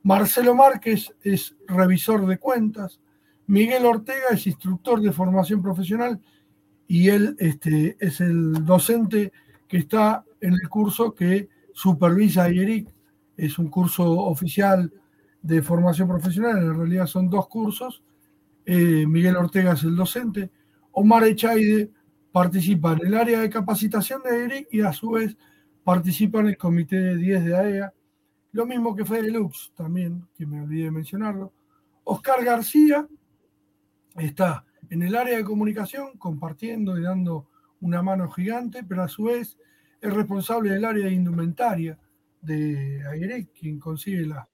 Marcelo Márquez es revisor de cuentas. Miguel Ortega es instructor de formación profesional y él este, es el docente que está en el curso que supervisa IERIC. Es un curso oficial de formación profesional, en realidad son dos cursos. Eh, Miguel Ortega es el docente. Omar Echaide participa en el área de capacitación de IERIC y a su vez participa en el comité de 10 de AEA. Lo mismo que Fede Lux también, que me olvidé de mencionarlo. Oscar García está en el área de comunicación compartiendo y dando una mano gigante, pero a su vez es responsable del área de indumentaria de AIREC, quien consigue la-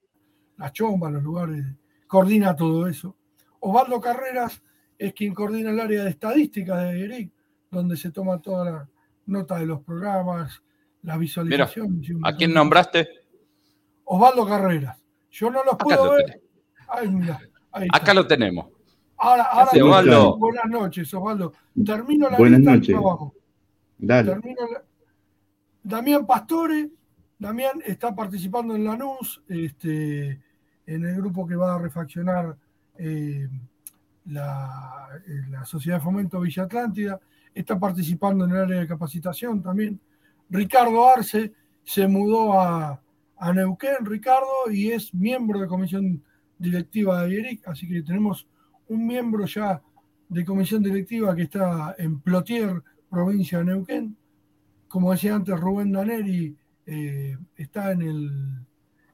las chombas, los lugares, coordina todo eso. Osvaldo Carreras es quien coordina el área de estadística de AIREC, donde se toma toda la nota de los programas, la Mira, visualización. y un ¿a quién nombraste? Osvaldo Carreras. Yo no los Acá puedo lo ver. Ay, mira. Acá lo tenemos. Ahora, ahora hace, Osvaldo? buenas noches, Osvaldo. Termino la Buenas lista noches. vamos. Dale. Termino la- Damián Pastore. Damián está participando en Lanús, este, en el grupo que va a refaccionar eh, la, eh, la Sociedad de Fomento Villa Atlántida. Está participando en el área de capacitación también. Ricardo Arce se mudó a, a Neuquén, Ricardo, y es miembro de comisión directiva de IERIC, así que tenemos un miembro ya de comisión directiva que está en Plotier, provincia de Neuquén. Como decía antes, Rubén Daneri eh, está en el,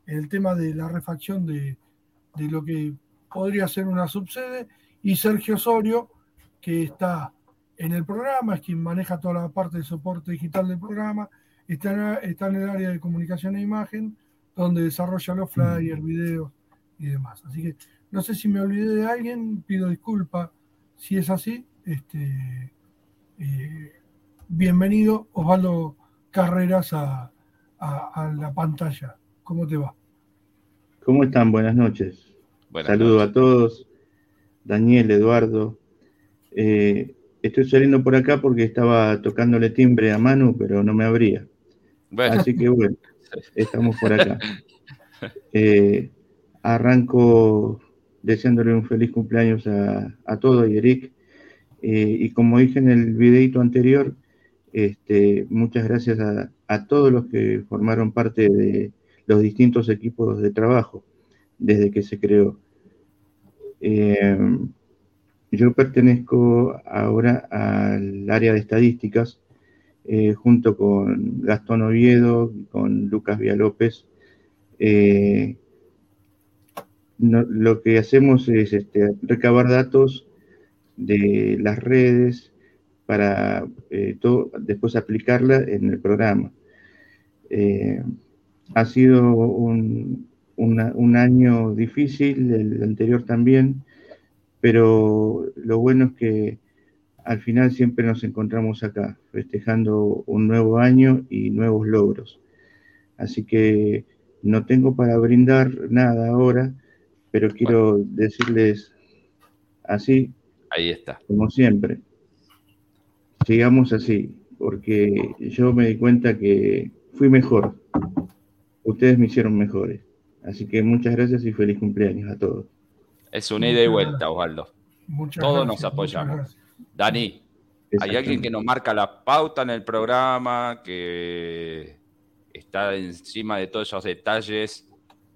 el tema de la refacción de, de lo que podría ser una subsede, y Sergio Osorio, que está en el programa, es quien maneja toda la parte de soporte digital del programa, está en, está en el área de comunicación e imagen, donde desarrolla los flyers, videos y demás. Así que no sé si me olvidé de alguien, pido disculpa si es así. Este, eh, bienvenido, Osvaldo Carreras, a, a- a la pantalla. ¿Cómo te va? ¿Cómo están? Buenas noches. Buenas Saludo a todos. Daniel, Eduardo. Eh, estoy saliendo por acá porque estaba tocándole timbre a Manu, pero no me abría. Bueno. Así que bueno, estamos por acá. Eh, arranco deseándole un feliz cumpleaños a, a todos y Eric. Eh, y como dije en el videito anterior, este, muchas gracias a, a todos los que formaron parte de los distintos equipos de trabajo desde que se creó. Eh, yo pertenezco ahora al área de estadísticas eh, junto con Gastón Oviedo con Lucas Villalópez. Eh, lo que hacemos es este, recabar datos de las redes para eh, todo- después aplicarla en el programa. Ha sido un año difícil, el anterior también, pero lo bueno es que al final siempre nos encontramos acá, festejando un nuevo año y nuevos logros. Así que no tengo para brindar nada ahora, pero quiero decirles así, Ahí está. como siempre, sigamos así, porque yo me di cuenta que fui mejor. Ustedes me hicieron mejores. Así que muchas gracias y feliz cumpleaños a todos. Es una ida y vuelta, Osvaldo. Muchas Todos gracias, nos apoyamos. Dani, hay alguien que nos marca la pauta en el programa, que está encima de todos esos detalles.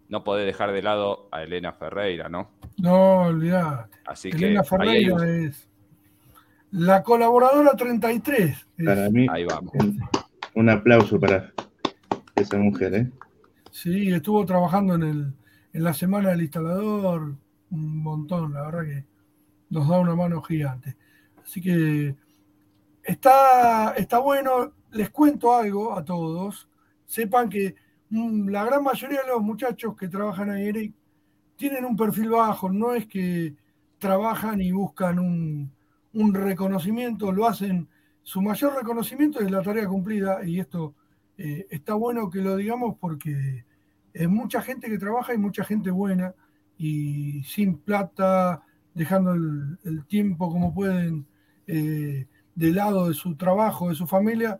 No podés dejar de lado a Elena Ferreira, ¿no? No, olvidate. Así Elena que Ferreira es la colaboradora 33. es- Para mí, Ahí vamos. un, un aplauso para esa mujer, ¿eh? Sí, estuvo trabajando en, el, en la semana del instalador un montón, la verdad que nos da una mano gigante. Así que está, está bueno, les cuento algo a todos. Sepan que mm, la gran mayoría de los muchachos que trabajan ahí tienen un perfil bajo, no es que trabajan y buscan un, un reconocimiento, lo hacen, su mayor reconocimiento es la tarea cumplida y esto eh, está bueno que lo digamos porque es mucha gente que trabaja y mucha gente buena y sin plata, dejando el, el tiempo como pueden eh, de lado de su trabajo, de su familia,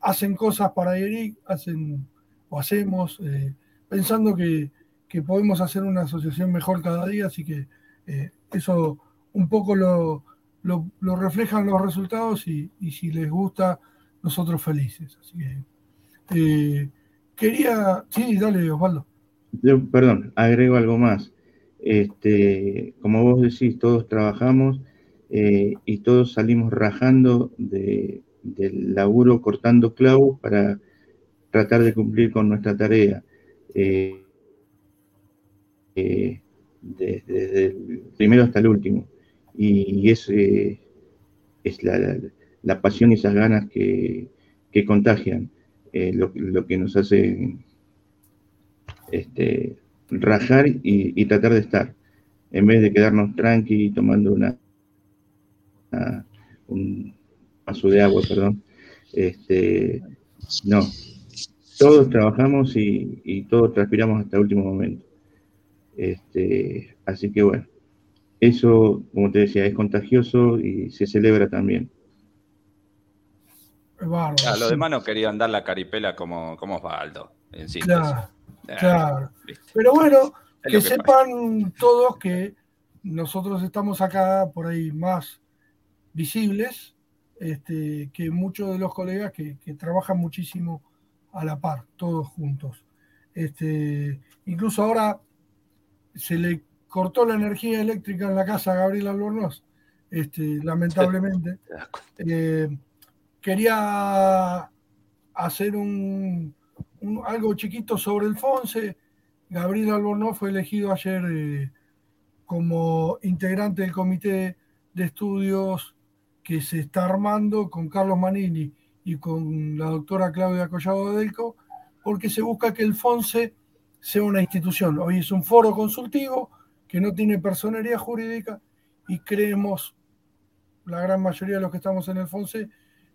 hacen cosas para Eric, hacen o hacemos, eh, pensando que, que podemos hacer una asociación mejor cada día, así que eh, eso un poco lo, lo, reflejan los resultados y, y si les gusta, nosotros felices. Así que eh, quería, sí, dale Osvaldo. Yo, perdón, agrego algo más. Este, como vos decís, todos trabajamos eh, y todos salimos rajando de, del laburo cortando clavos para tratar de cumplir con nuestra tarea. Eh, eh, desde, el primero hasta el último. Y, es, la, pasión y esas ganas que, contagian lo, lo que nos hace este, rajar y, y tratar de estar, en vez de quedarnos tranqui tomando una, una- un vaso de agua, perdón. Este, no, todos trabajamos y, y todos transpiramos hasta el último momento. Este, así que bueno, eso, como te decía, es contagioso y se celebra también. Bárbaro, Ah, los sí. demás no querían dar la caripela como, como Osvaldo, en síntesis. Claro, claro. viste. Pero bueno, Es que sepan todos que nosotros estamos acá por ahí más visibles este, que muchos de los colegas que, que trabajan muchísimo a la par, todos juntos. Este, incluso ahora se le cortó la energía eléctrica en la casa a Gabriel Albornoz, este, lamentablemente. Eh, quería hacer un, algo chiquito sobre el Fonse. Gabriel Albornoz fue elegido ayer eh, como integrante del comité de estudios que se está armando con Carlos Manini y con la doctora Claudia Collado Delco, porque se busca que el FONSE sea una institución. Hoy es un foro consultivo que no tiene personería jurídica y creemos, la gran mayoría de los que estamos en el FONSE,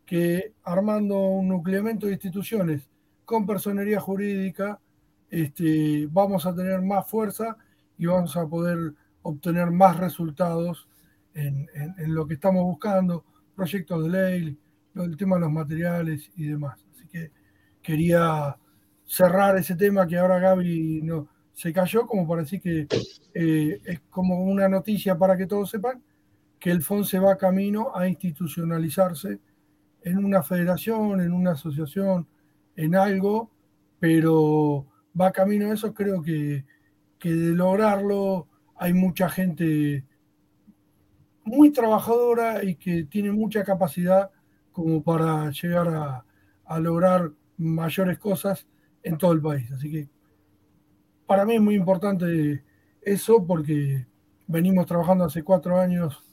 que armando un nucleamiento de instituciones con personería jurídica, este, vamos a tener más fuerza y vamos a poder obtener más resultados en, en- lo que estamos buscando, proyectos de ley, el tema de los materiales y demás. Así que quería cerrar ese tema que ahora Gaby no, se cayó, como para decir que eh, es como una noticia para que todos sepan que el FONSE va camino a institucionalizarse en una federación, en una asociación, en algo, pero va camino a eso, creo que, que de lograrlo hay mucha gente muy trabajadora y que tiene mucha capacidad como para llegar a, a lograr mayores cosas en todo el país. Así que para mí es muy importante eso porque venimos trabajando hace cuatro años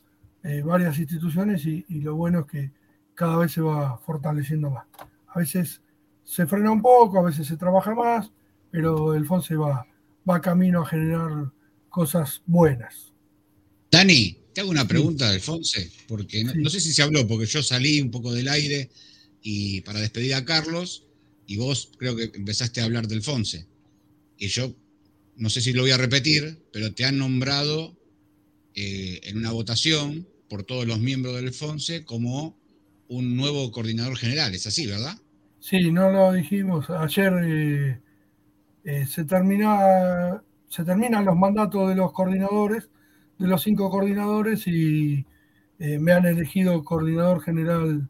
eh, varias instituciones y, y lo bueno es que cada vez se va fortaleciendo más. A veces se frena un poco, a veces se trabaja más, pero el FONSE va, va camino a generar cosas buenas. Dani, te hago una pregunta del Fonse, porque no, no sé si se habló, porque yo salí un poco del aire y para despedir a Carlos, y vos creo que empezaste a hablar del Fonse. Y yo no sé si lo voy a repetir, pero te han nombrado eh, en una votación por todos los miembros del Fonse como un nuevo coordinador general. Es así, ¿verdad? Sí, no lo dijimos. Ayer eh, eh, se, termina, se terminan los mandatos de los coordinadores, de los cinco coordinadores, y eh, me han elegido coordinador general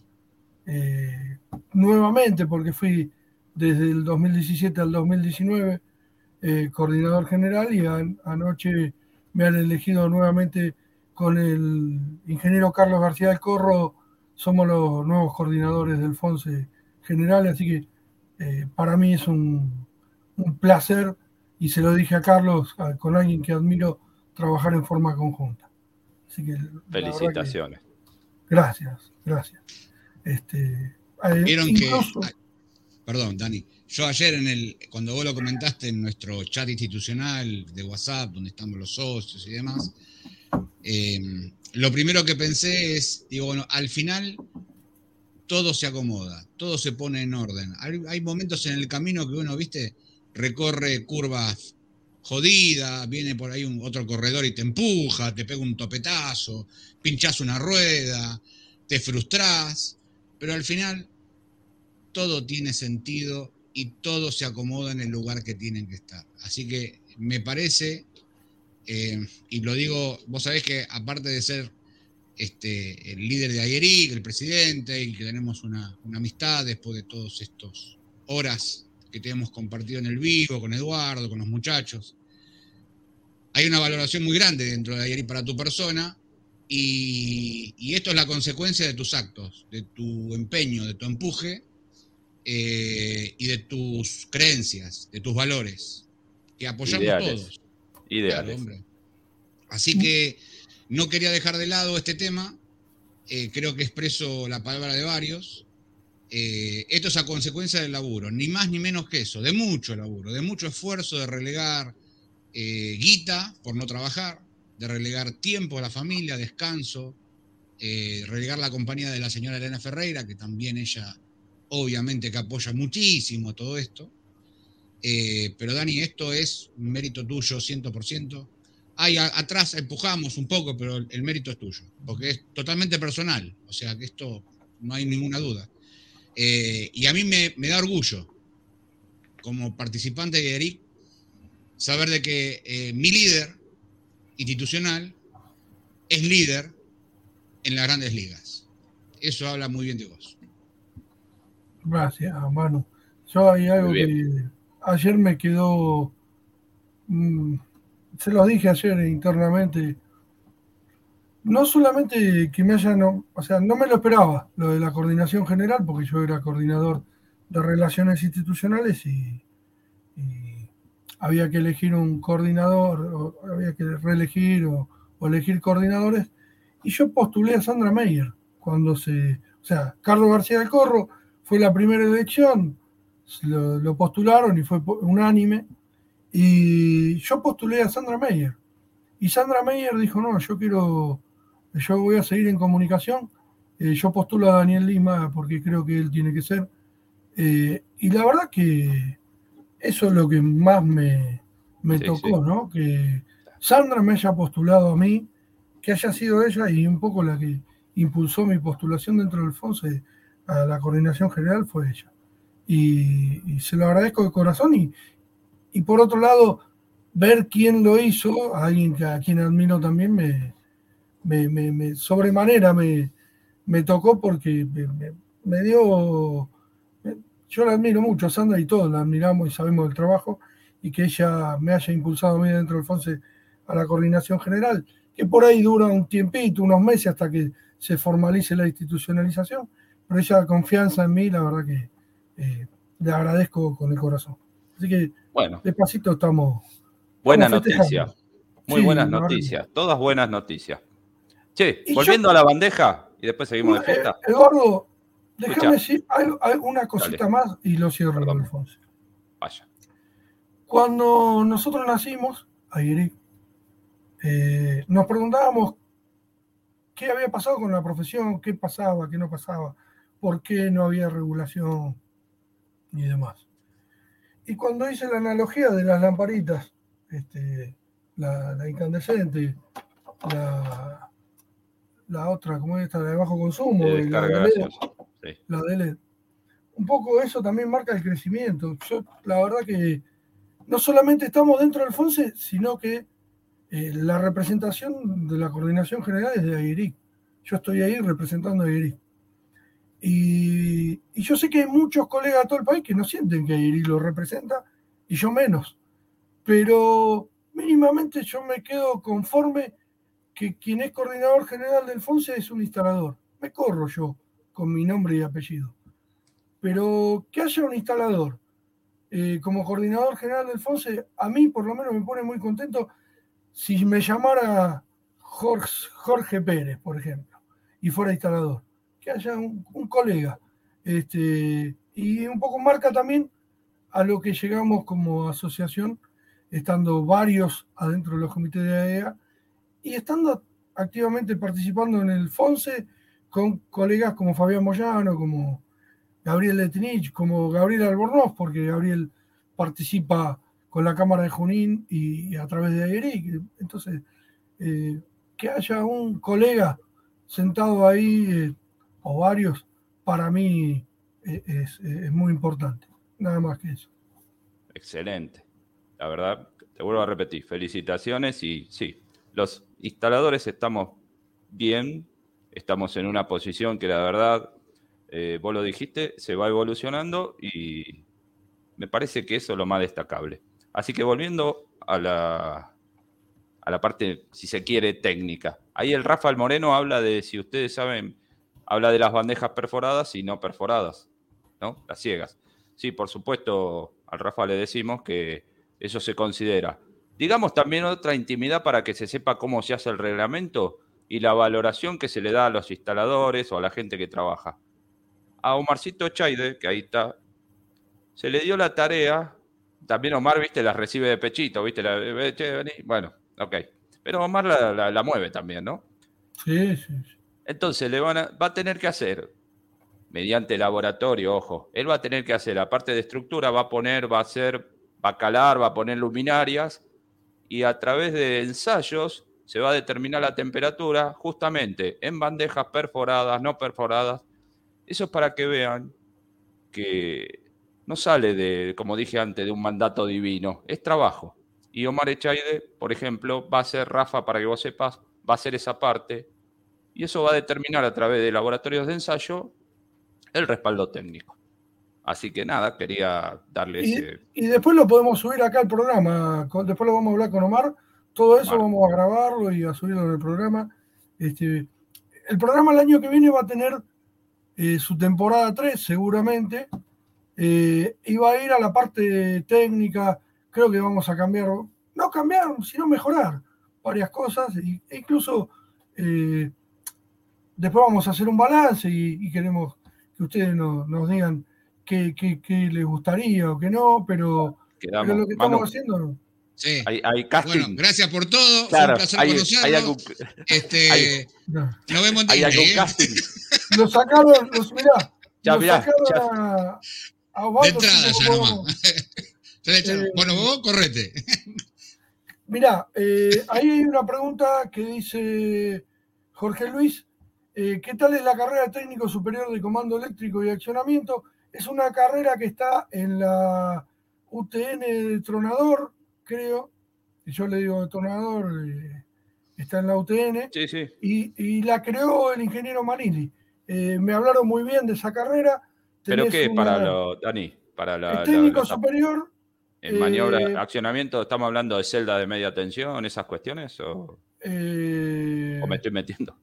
nuevamente, porque fui desde el 2017 al 2019 eh, coordinador general y an- anoche me han elegido nuevamente con el ingeniero Carlos García del Corro, somos los nuevos coordinadores del FONSE general, así que eh, para mí es un, un placer y se lo dije a Carlos, a- con alguien que admiro, trabajar en forma conjunta. Así que Felicitaciones. Gracias, gracias. Este, Eh, Vieron que, incluso- perdón, Dani, yo ayer en el, cuando vos lo comentaste en nuestro chat institucional de WhatsApp, donde estamos los socios y demás, eh, lo primero que pensé es, digo, bueno, al final todo se acomoda, todo se pone en orden. Hay, hay momentos en el camino que uno, viste, recorre curvas jodidas, viene por ahí un, otro corredor y te empuja, te pega un topetazo, pinchás una rueda, te frustrás, pero al final todo tiene sentido y todo se acomoda en el lugar que tienen que estar. Así que me parece, eh, y lo digo, vos sabés que aparte de ser este, el líder de Ayeric, el presidente, y que tenemos una, una amistad después de todos estos horas que te hemos compartido en el vivo, con Eduardo, con los muchachos. Hay una valoración muy grande dentro de Ayeric para tu persona, y, y esto es la consecuencia de tus actos, de tu empeño, de tu empuje eh, y de tus creencias, de tus valores, que apoyamos Ideales. todos. Claro, Ideales. hombre. Así que no quería dejar de lado este tema. eh, creo que expreso la palabra de varios. Eh, esto es a consecuencia del laburo, ni más ni menos que eso, de mucho laburo, de mucho esfuerzo de relegar eh, guita por no trabajar, de relegar tiempo a la familia, descanso, relegar la compañía de la señora Elena Ferreira, que también ella obviamente que apoya muchísimo todo esto. Pero Dani, esto es mérito tuyo 100%. Ahí a- atrás empujamos un poco, pero el, el mérito es tuyo, porque es totalmente personal. O sea que esto no hay ninguna duda. Eh, y a mí me, me da orgullo, como participante de ERIC, saber de que eh, mi líder institucional es líder en las grandes ligas. Eso habla muy bien de vos. Gracias, mano. Yo hay algo que ayer me quedó. mm, se los dije ayer internamente. No solamente que me hayan. O sea, no me lo esperaba lo de la coordinación general, porque yo era coordinador de relaciones institucionales y, había que elegir un coordinador, o había que reelegir o, o elegir coordinadores. Y yo postulé a Sandra Meyer cuando se. O sea, Carlos García del Corro fue la primera elección, lo, postularon y fue unánime. Y yo postulé a Sandra Meyer. Y Sandra Meyer dijo, no, yo quiero, yo voy a seguir en comunicación. Eh, yo postulo a Daniel Lima porque creo que él tiene que ser. Eh, y la verdad que eso es lo que más me, me Sí, tocó, sí. ¿no? Que Sandra me haya postulado a mí, que haya sido ella y un poco la que impulsó mi postulación dentro del FONSE a la coordinación general fue ella. Y, y se lo agradezco de corazón. Y, y por otro lado, ver quién lo hizo, alguien a quien admiro también, me, me, sobremanera me, me tocó porque me, dio. yo la admiro mucho, Sandra y todos la admiramos y sabemos del trabajo, y que ella me haya impulsado a mí dentro del FONSE a la coordinación general, que por ahí dura un tiempito, unos meses hasta que se formalice la institucionalización, pero esa confianza en mí, la verdad que eh, le agradezco con el corazón. Así que Bueno, despacito estamos. buena noticia. Muy Sí, buenas noticias. Todas buenas noticias. Che, Y volviendo a la bandeja y después seguimos de Eh, fiesta. Eduardo, déjame decir algo- una cosita más y lo cierro, Alfonso. Vaya. Cuando nosotros nacimos, ayer, eh, nos preguntábamos qué había pasado con la profesión, qué pasaba, qué no pasaba, por qué no había regulación y demás. Y cuando hice la analogía de las lamparitas, este, la, la incandescente, la, la otra, como es esta, la de bajo consumo, Eh, la de LED. Sí. la de LED. Un poco eso también marca el crecimiento. Yo, la verdad que no solamente estamos dentro del FONSE, sino que eh, la representación de la coordinación general es de AIRIC. Yo estoy ahí representando a AIRIC. Y, yo sé que hay muchos colegas de todo el país que no sienten que AIRIC lo representa, y yo menos. Pero mínimamente yo me quedo conforme que quien es coordinador general del FONSE es un instalador. Me corro yo con mi nombre y apellido. Pero que haya un instalador eh, como coordinador general del FONSE, a mí por lo menos me pone muy contento si me llamara Jorge Pérez, por ejemplo, y fuera instalador. Que haya un, colega Este, y un poco marca también a lo que llegamos como asociación, estando varios adentro de los comités de AEA y estando activamente participando en el FONSE con colegas como Fabián Moyano, como Gabriel Letinich, como Gabriel Albornoz, porque Gabriel participa con la Cámara de Junín y, a través de AERIC. Entonces, eh, que haya un colega sentado ahí, eh, o varios, para mí eh, es, es muy importante. Nada más que eso. Excelente. La verdad, te vuelvo a repetir, felicitaciones y sí, los instaladores estamos bien, estamos en una posición que la verdad, eh, vos lo dijiste, se va evolucionando y me parece que eso es lo más destacable. Así que volviendo a la, a la parte, si se quiere, técnica. Ahí el Rafael Moreno habla de, si ustedes saben, habla de las bandejas perforadas y no perforadas, ¿no? Las ciegas. Sí, por supuesto, al Rafa le decimos que eso se considera. Digamos también otra intimidad para que se sepa cómo se hace el reglamento y la valoración que se le da a los instaladores o a la gente que trabaja. A Omarcito Chaide, que ahí está, se le dio la tarea, también Omar, viste, las recibe de pechito, viste, la, eh, bueno, ok. Pero Omar la, la- la mueve también, ¿no? Sí, sí. sí. Entonces le va a tener que hacer, mediante laboratorio, ojo, él va a tener que hacer, aparte de estructura, va a poner, va a hacer, va a calar, va a poner luminarias y a través de ensayos se va a determinar la temperatura justamente en bandejas perforadas, no perforadas. Eso es para que vean que no sale de, como dije antes, de un mandato divino, es trabajo. Y Omar Echaide, por ejemplo, va a ser, Rafa, para que vos sepas, va a hacer esa parte y eso va a determinar a través de laboratorios de ensayo el respaldo técnico. Así que nada, quería darle Y, ese... y después lo podemos subir acá al programa. Después lo vamos a hablar con Omar. Todo eso vamos a grabarlo y a subirlo en el programa. Este, el programa el año que viene va a tener eh, su temporada 3, seguramente. Eh, y va a ir a la parte técnica. Creo que vamos a cambiar, no cambiar, sino mejorar varias cosas. e incluso eh, después vamos a hacer un balance y, y queremos que ustedes nos, nos digan qué, qué- qué les gustaría o qué no, pero, Quedamos. pero lo que estamos Manu, haciendo. Sí. Hay, hay casting. Bueno, gracias por todo. Claro, Fue un placer hay- conocerlo. hay algún- este, hay- nos vemos en hay algún ¿eh? casting. Lo sacaron, los, mirá, Ya, lo mirá, sacaron ya. a, a De Osvaldo entrada ya como- nomás. Eh, bueno, vos correte. Mirá, eh, ahí hay una pregunta que dice Jorge Luis. Eh, ¿Qué tal es la carrera de técnico superior de comando eléctrico y accionamiento? Es una carrera que está en la UTN de Tronador, creo. Y yo le digo Tronador, eh, está en la UTN. Sí, sí. Y, y la creó el ingeniero Manili. Eh, me hablaron muy bien de esa carrera. ¿Pero qué? una- Para lo, Dani, para la, el técnico superior en maniobra, accionamiento, ¿estamos hablando de celda de media tensión, esas cuestiones? ¿O, o me estoy metiendo?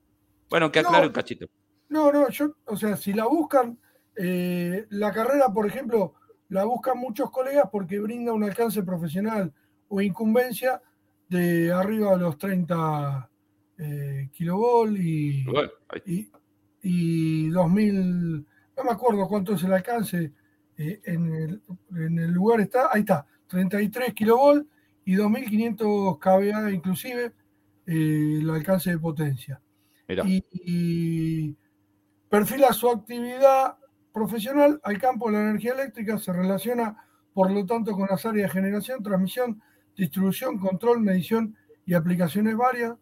Bueno, que No. aclare un cachito. No, no, yo, o sea, si la buscan, eh, la carrera, por ejemplo, la buscan muchos colegas porque brinda un alcance profesional o incumbencia de arriba de los 30 eh, y, Bueno, y, y 2000, no me acuerdo cuánto es el alcance, eh, en, el, en el lugar está, ahí está, 33 kilovolt y 2500 kVA inclusive eh, el alcance de potencia mirá. y, y perfila su actividad profesional al campo de la energía eléctrica, se relaciona por lo tanto con las áreas de generación, transmisión, distribución, control, medición y aplicaciones varias.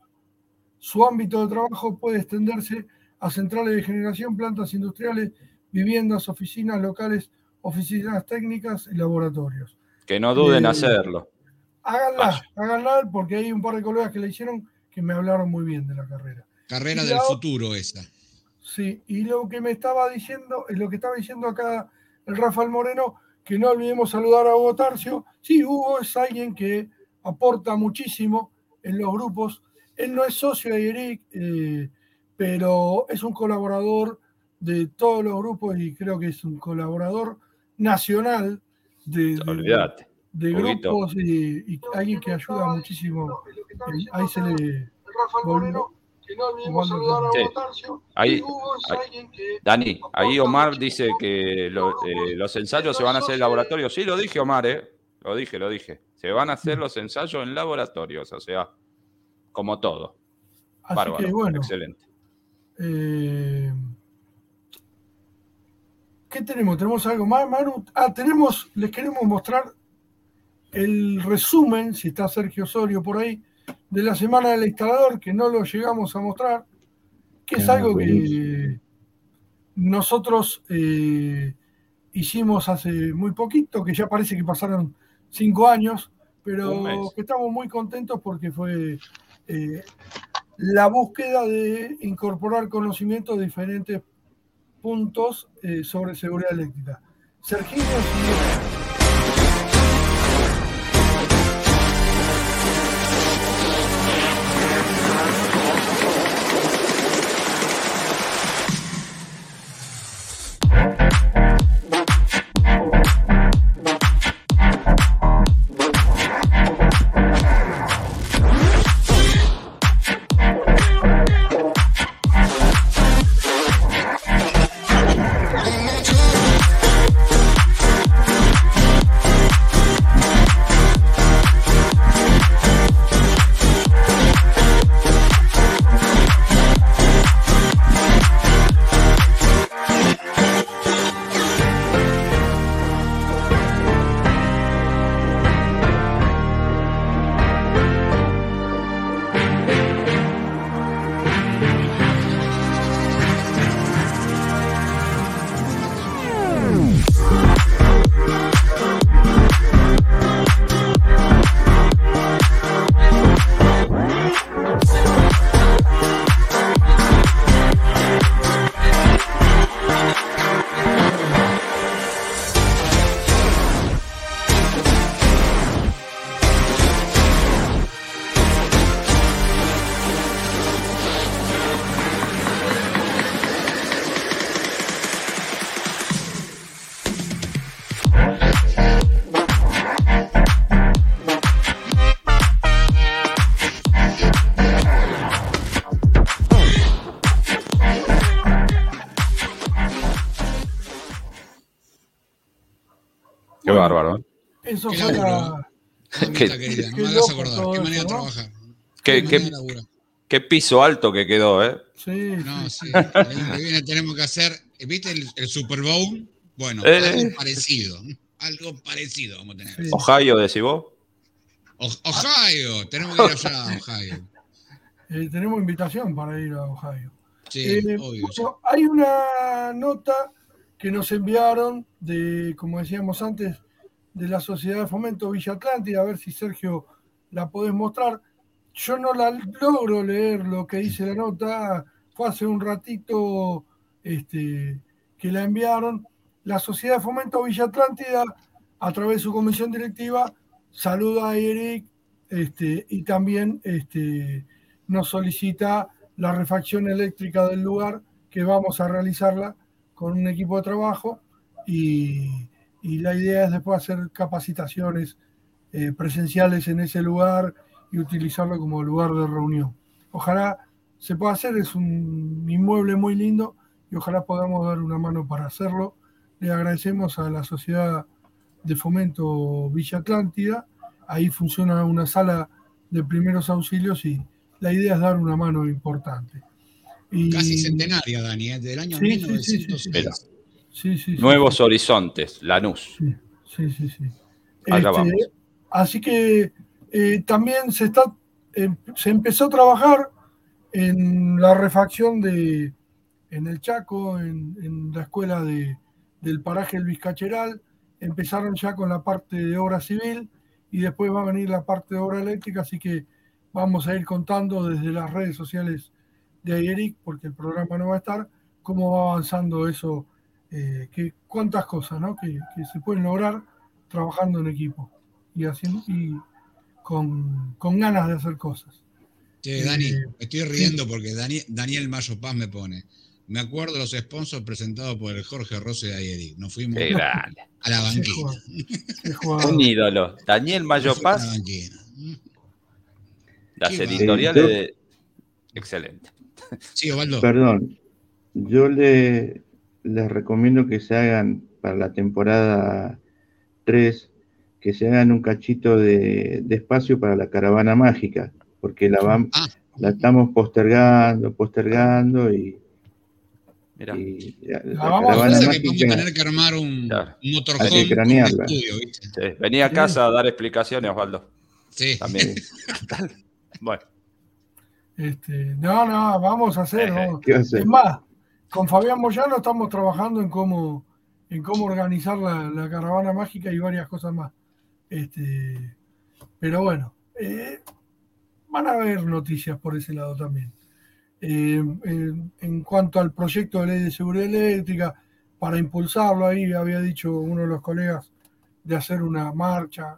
Su ámbito de trabajo puede extenderse a centrales de generación, plantas industriales, viviendas, oficinas locales, oficinas técnicas y laboratorios. Que no duden en Eh, hacerlo. Háganla, háganla porque hay un par de colegas que la hicieron que me hablaron muy bien de la carrera. Carrera Y del futuro esa. Sí, y lo que me estaba diciendo, lo que estaba diciendo acá el Rafael Moreno, que no olvidemos saludar a Hugo Tarcio. Sí, Hugo es alguien que aporta muchísimo en los grupos. Él no es socio de IERIC, eh, pero es un colaborador de todos los grupos y creo que es un colaborador nacional de, de- grupos y, y alguien que ayuda muchísimo. Eh, Ahí se le volvió, Que no olvidemos saludar a Sí. Hugo Tarcio. Ahí, que Dani, ahí Omar dice que lo- eh, los ensayos se van a hacer en laboratorio. Sí, lo dije, Omar, ¿eh? Lo dije, lo dije. Se van a hacer los ensayos en laboratorios, o sea, como todo. Así Bárbaro, que, bueno. excelente. Eh, ¿Qué tenemos? ¿Tenemos algo más, Manu? Ah, tenemos, les queremos mostrar el resumen, si está Sergio Osorio por ahí, de la semana del instalador, que no lo llegamos a mostrar, que es Ah, algo que nosotros eh, hicimos hace muy poquito, que ya parece que pasaron cinco años, pero que estamos muy contentos porque fue eh, la búsqueda de incorporar conocimientos de diferentes puntos eh, sobre seguridad eléctrica. Sergio, si- eso Qué fue laburo, la... Qué, querida, no me hagas acordar. Qué manera de trabajar. qué- Qué qué- qué piso alto que quedó, ¿eh? Sí, No, sí. El año que viene tenemos que hacer, ¿viste el, el Super Bowl? Bueno, Eh. algo parecido. Algo parecido vamos a tener. Sí. Ohio, decís vos. O- Ohio, tenemos que ir allá a Ohio. Eh, tenemos invitación para ir a Ohio. Sí, Eh, obvio. bueno, hay una nota que nos enviaron de, como decíamos antes, de la Sociedad de Fomento Villa Atlántida, a ver si Sergio la podés mostrar. Yo no la logro leer lo que dice la nota, fue hace un ratito este, que la enviaron. La Sociedad de Fomento Villa Atlántida, a través de su comisión directiva, saluda a Eric este, y también este, nos solicita la refacción eléctrica del lugar, que vamos a realizarla con un equipo de trabajo y, y la idea es después hacer capacitaciones eh, presenciales en ese lugar y utilizarlo como lugar de reunión. Ojalá se pueda hacer, es un inmueble muy lindo y ojalá podamos dar una mano para hacerlo. Le agradecemos a la Sociedad de Fomento Villa Atlántida, ahí funciona una sala de primeros auxilios y la idea es dar una mano importante. Y- Casi centenaria, Dani, ¿eh? del año Sí, sí, sí, sí, 1906. sí. Mira, Sí, sí, sí. Nuevos Horizontes, Lanús. Sí, sí, sí. Allá Este, vamos. Así que eh, también se está, em- se empezó a trabajar en la refacción de, en el Chaco, en, en la escuela de, del paraje El Vizcacheral. Empezaron ya con la parte de obra civil y después va a venir la parte de obra eléctrica, así que vamos a ir contando desde las redes sociales de Ayeric, porque el programa no va a estar, cómo va avanzando eso, eh, que, cuántas cosas ¿no? que, que se pueden lograr trabajando en equipo y, haciendo, y con, con ganas de hacer cosas. Che, Dani, Eh, me estoy riendo porque Dani- Daniel Mayo Paz me pone. Me acuerdo de los sponsors presentados por el Jorge Rossi de Ayeric. Nos fuimos a la banquina. Un ídolo. Daniel Mayo Paz, la las Qué editoriales de. Excelente. Sí, Osvaldo. Perdón, yo le, les recomiendo que se hagan para la temporada 3, que se hagan un cachito de, de espacio para la caravana mágica, porque la, vam- Ah. la estamos postergando, postergando y, Mirá. y la, la vamos a que vamos a tener que armar un, Claro. un hay motorhome que con cranearla. estudio, ¿viste? Sí, Venía a casa a dar explicaciones, Osvaldo. Sí. También. bueno, Este, no, no, vamos a hacer. ¿Qué va a hacer? Es más, con Fabián Moyano estamos trabajando en cómo, en cómo organizar la, caravana mágica y varias cosas más. Este, pero bueno, eh, van a haber noticias por ese lado también. Eh, en, en cuanto al proyecto de ley de seguridad eléctrica, para impulsarlo ahí, había dicho uno de los colegas de hacer una marcha.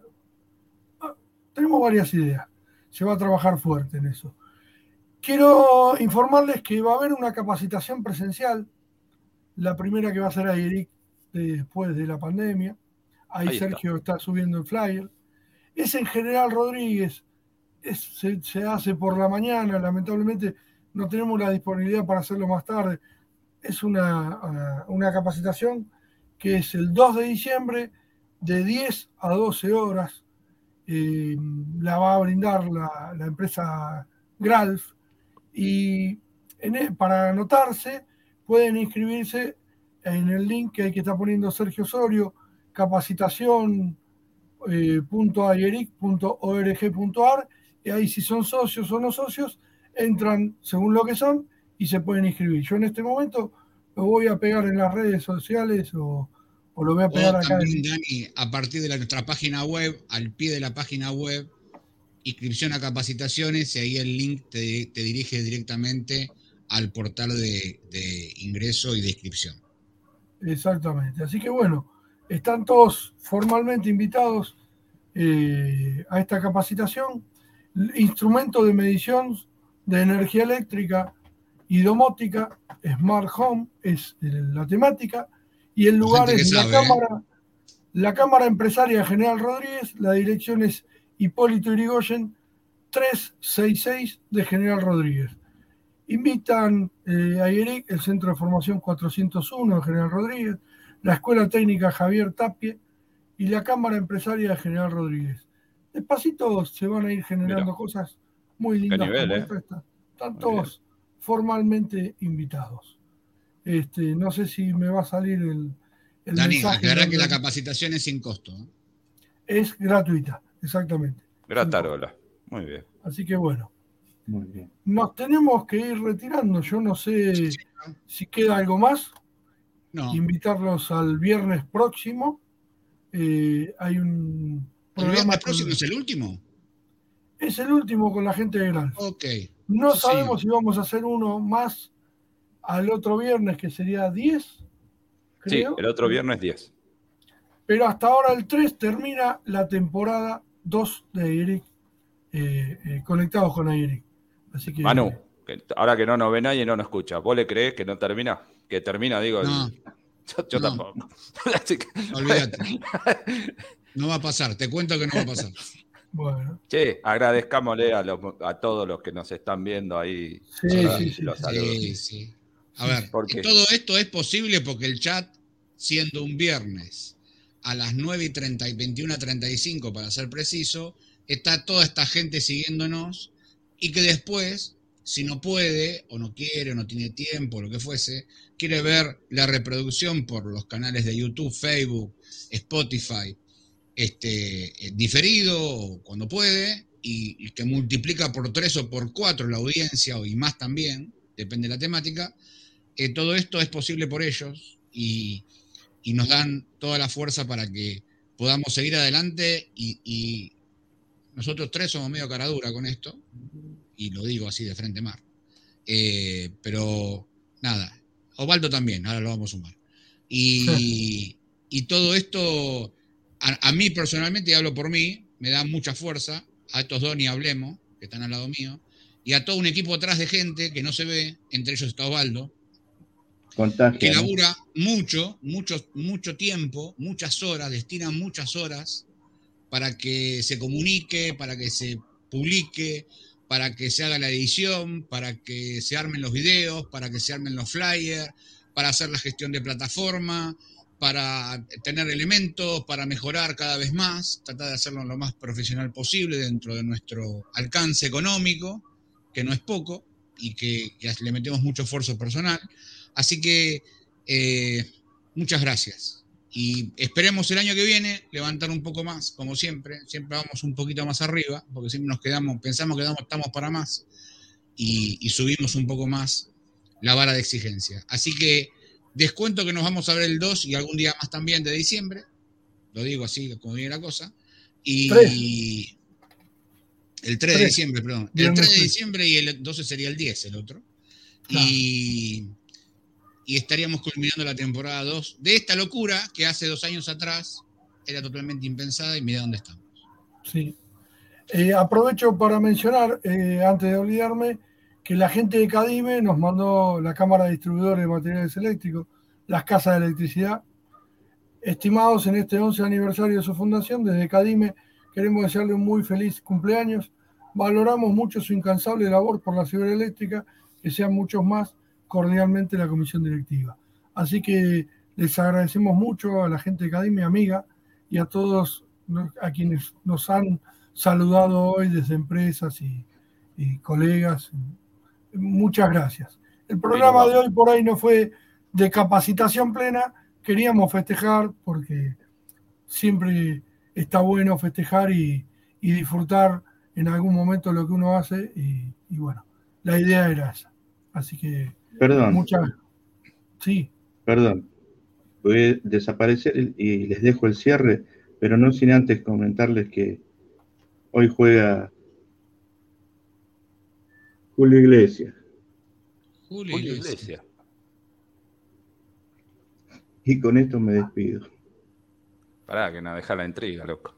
Ah, Tenemos varias ideas. Se va a trabajar fuerte en eso. Quiero informarles que va a haber una capacitación presencial, la primera que va a ser a Eric después de la pandemia. Ahí. Sergio está. subiendo el flyer. Es en General Rodríguez, es- se, se hace por la mañana, lamentablemente no tenemos la disponibilidad para hacerlo más tarde. Es una, ah, una capacitación que es el 2 de diciembre de 10 a 12 horas. Eh, la va a brindar la, la empresa Gralf y en e- para anotarse pueden inscribirse en el link que que está poniendo Sergio Osorio, capacitación eh, y ahí si son socios o no socios, entran según lo que son y se pueden inscribir. Yo en este momento lo voy a pegar en las redes sociales o, o lo voy a pegar O acá. en- Dani, a partir de la- nuestra página web, al pie de la página web, inscripción a capacitaciones, y ahí el link te, te dirige directamente al portal de, de ingreso y de inscripción. Exactamente. Así que bueno, están todos formalmente invitados eh, a esta capacitación. Instrumento de medición de energía eléctrica y domótica, Smart Home es la temática, y el lugar es la ¿eh? Cámara, la Cámara Empresaria General Rodríguez, la dirección es Hipólito Irigoyen 366 de General Rodríguez. Invitan eh, a IERIC, el Centro de Formación 401 de General Rodríguez, la Escuela Técnica Javier Tapie y la Cámara Empresaria de General Rodríguez. Despacito se van a ir generando Mira. cosas muy lindas nivel, como eh. esta. Están- Están Muy todos formalmente invitados. Este, no sé si me va a salir el, el Dani, mensaje. aclará que la capacitación es sin costo. ¿eh? Es gratuita, exactamente. gratarola. Muy bien. Así que bueno. Muy bien. Nos tenemos que ir retirando. Yo no sé si queda algo más. No. Invitarlos al viernes próximo. Eh, hay un ¿El programa. viernes próximo es el último? es el último con la gente de Gran. Ok. No Sí, sabemos si vamos a hacer uno más al otro viernes, que sería 10. Sí, el otro viernes 10. Pero hasta ahora el 3 termina la temporada 2 de Eric, eh, eh, conectados con Eric. Así que. Manu, que ahora que no nos ve nadie no nos escucha. ¿Vos le creés que no termina? Que termina, digo. el- No. Yo, yo No. tampoco. Olvídate. No va a pasar, te cuento que no va a pasar. Bueno, Che, agradezcámosle a, los- a todos los que nos están viendo ahí. Sí, sí, sí, los sí. Sí. A ver, todo esto es posible porque el chat, siendo un viernes a las 9 y 30 y 21 y 35 para ser preciso, está toda esta gente siguiéndonos y que después, si no puede o no quiere o no tiene tiempo, lo que fuese, quiere ver la reproducción por los canales de YouTube, Facebook, Spotify, este, eh, diferido cuando puede, y, que multiplica por tres o por cuatro la audiencia y más también, depende de la temática, eh, todo esto es posible por ellos y, y nos dan toda la fuerza para que podamos seguir adelante y, y nosotros tres somos medio caradura con esto, y lo digo así de frente mar. Eh, pero nada, Osvaldo también, ahora lo vamos a sumar. Y, y todo esto, a, a mí personalmente, y hablo por mí, me da mucha fuerza, a estos dos ni hablemos, que están al lado mío, y a todo un equipo atrás de gente que no se ve, entre ellos está Osvaldo, que Contagia. ¿no? labura mucho, mucho, mucho tiempo, muchas horas, destina muchas horas para que se comunique, para que se publique, para que se haga la edición, para que se armen los videos, para que se armen los flyers, para hacer la gestión de plataforma, para tener elementos, para mejorar cada vez más, tratar de hacerlo lo más profesional posible dentro de nuestro alcance económico, que no es poco y que, que le metemos mucho esfuerzo personal. Así que eh, muchas gracias. Y esperemos el año que viene levantar un poco más, como siempre. Siempre vamos un poquito más arriba, porque siempre nos quedamos, pensamos que damos- estamos para más y, y subimos un poco más la vara de exigencia. Así que descuento que nos vamos a ver el 2 y algún día más también de diciembre. Lo digo así, como viene la cosa. Y Tres. el 3 de Tres. diciembre, perdón. El Viernes 3 de diciembre y el 12 sería el 10, el otro. Y, y estaríamos culminando la temporada 2 de esta locura que hace dos años atrás era totalmente impensada y mira dónde estamos. Sí. Eh, aprovecho para mencionar, eh, antes de olvidarme, que la gente de Cadime nos mandó la Cámara de Distribuidores de Materiales Eléctricos, las casas de electricidad, estimados en este 11 aniversario de su fundación. Desde Cadime queremos desearle un muy feliz cumpleaños. Valoramos mucho su incansable labor por la cibereléctrica, que sean muchos más, cordialmente la comisión directiva. Así que les agradecemos mucho a la gente de Cadime, amiga, y a todos a quienes nos han saludado hoy desde empresas y, y colegas. Muchas gracias. El programa de hoy por ahí no fue de capacitación plena, queríamos festejar porque siempre está bueno festejar y, y disfrutar en algún momento lo que uno hace y, y bueno, la idea era esa. Así que Perdón. muchas sí, Perdón. Voy a desaparecer y les dejo el cierre, pero no sin antes comentarles que hoy juega Julio Iglesias. Julio Julio Iglesias. Iglesias. Y con esto me despido. Pará, que no deja la intriga, loco.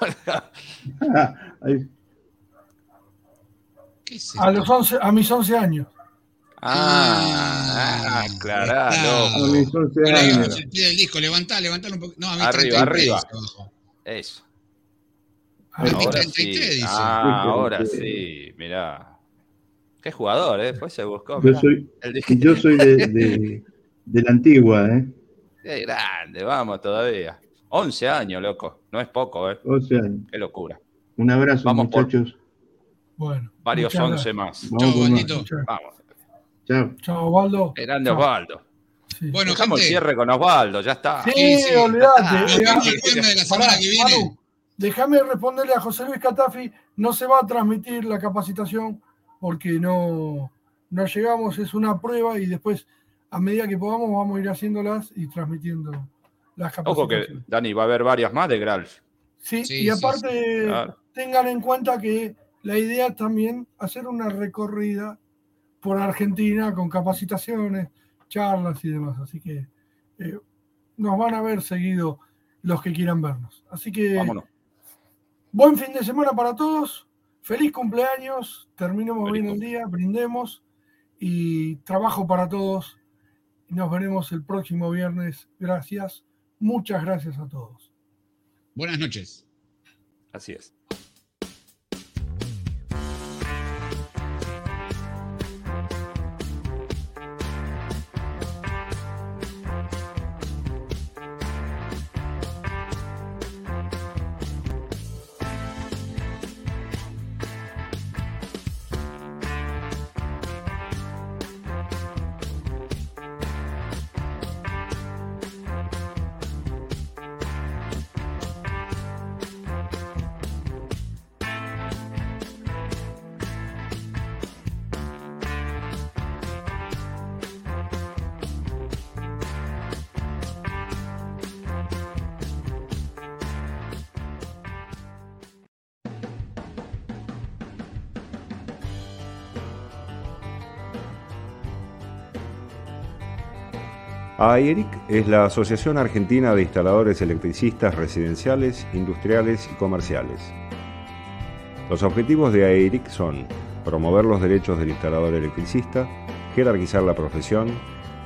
Ahí- a los 11, a mis 11 años. Ah, aclará, A loco. mis 11 Ahora años. vamos el disco, levantá, levantalo un poco. No, a mí Arriba, 33 arriba. abajo. Eso. A mí Ahora 33 sí. dice. Ah, ahora sí, mirá. Qué jugador, ¿eh? Después se buscó. Yo soy, El de- yo soy de, de- de la antigua, ¿eh? Qué grande, vamos todavía. 11 años, loco. No es poco, ¿eh? 11 años. Qué locura. Un abrazo, Vamos por- muchachos. Bueno, Varios muchas 11 gracias. más. Vamos por más. Vamos. Chao. Chao, Osvaldo. Grande Chao. Osvaldo. Bueno, Dejamos el cierre con Osvaldo, ya está. Sí, olvidate. Ah, ah, que viene. Manu, déjame responderle a José Luis Catafi. No se va a transmitir la capacitación porque no, no llegamos. Es una prueba y después, a medida que podamos, vamos a ir haciéndolas y transmitiendo las Ojo que, capacitaciones. Dani, va a haber varias más de Gralf. Sí, Sí, y sí, aparte, Claro. tengan en cuenta que la idea es también hacer una recorrida por Argentina con capacitaciones, charlas y demás. Así que eh, nos van a ver seguido los que quieran vernos. Así que Vámonos. buen fin de semana para todos. Feliz cumpleaños. Terminemos Feliz bien el día, brindemos y trabajo para todos. Y nos veremos el próximo viernes. Gracias. Muchas gracias a todos. Buenas noches. Así es. AERIC es la Asociación Argentina de Instaladores Electricistas Residenciales, Industriales y Comerciales. Los objetivos de AERIC son promover los derechos del instalador electricista, jerarquizar la profesión,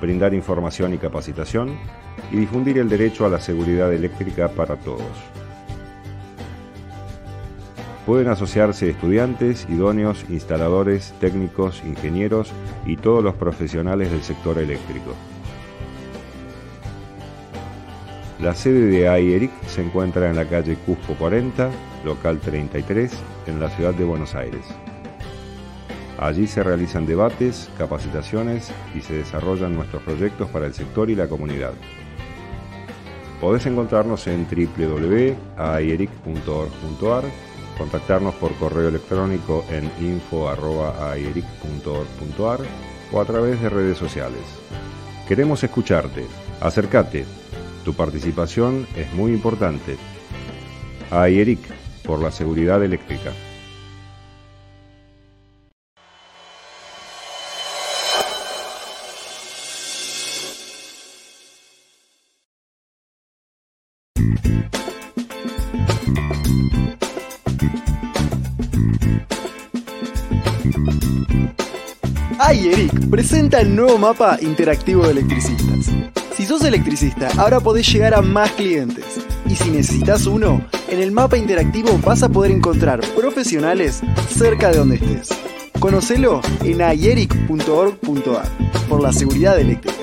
brindar información y capacitación y difundir el derecho a la seguridad eléctrica para todos. Pueden asociarse estudiantes, idóneos, instaladores, técnicos, ingenieros y todos los profesionales del sector eléctrico. La sede de AIERIC se encuentra en la calle Cusco 40, local 33, en la ciudad de Buenos Aires. Allí se realizan debates, capacitaciones y se desarrollan nuestros proyectos para el sector y la comunidad. Podés encontrarnos en www.aieric.org.ar, contactarnos por correo electrónico en info.aieric.org.ar o a través de redes sociales. Queremos escucharte. Acércate. Tu participación es muy importante. AIERIC, por la seguridad eléctrica. iEric presenta el nuevo mapa interactivo de electricistas. Si sos electricista, ahora podés llegar a más clientes. Y si necesitas uno, en el mapa interactivo vas a poder encontrar profesionales cerca de donde estés. Conocelo en ieric.org.ar por la seguridad eléctrica.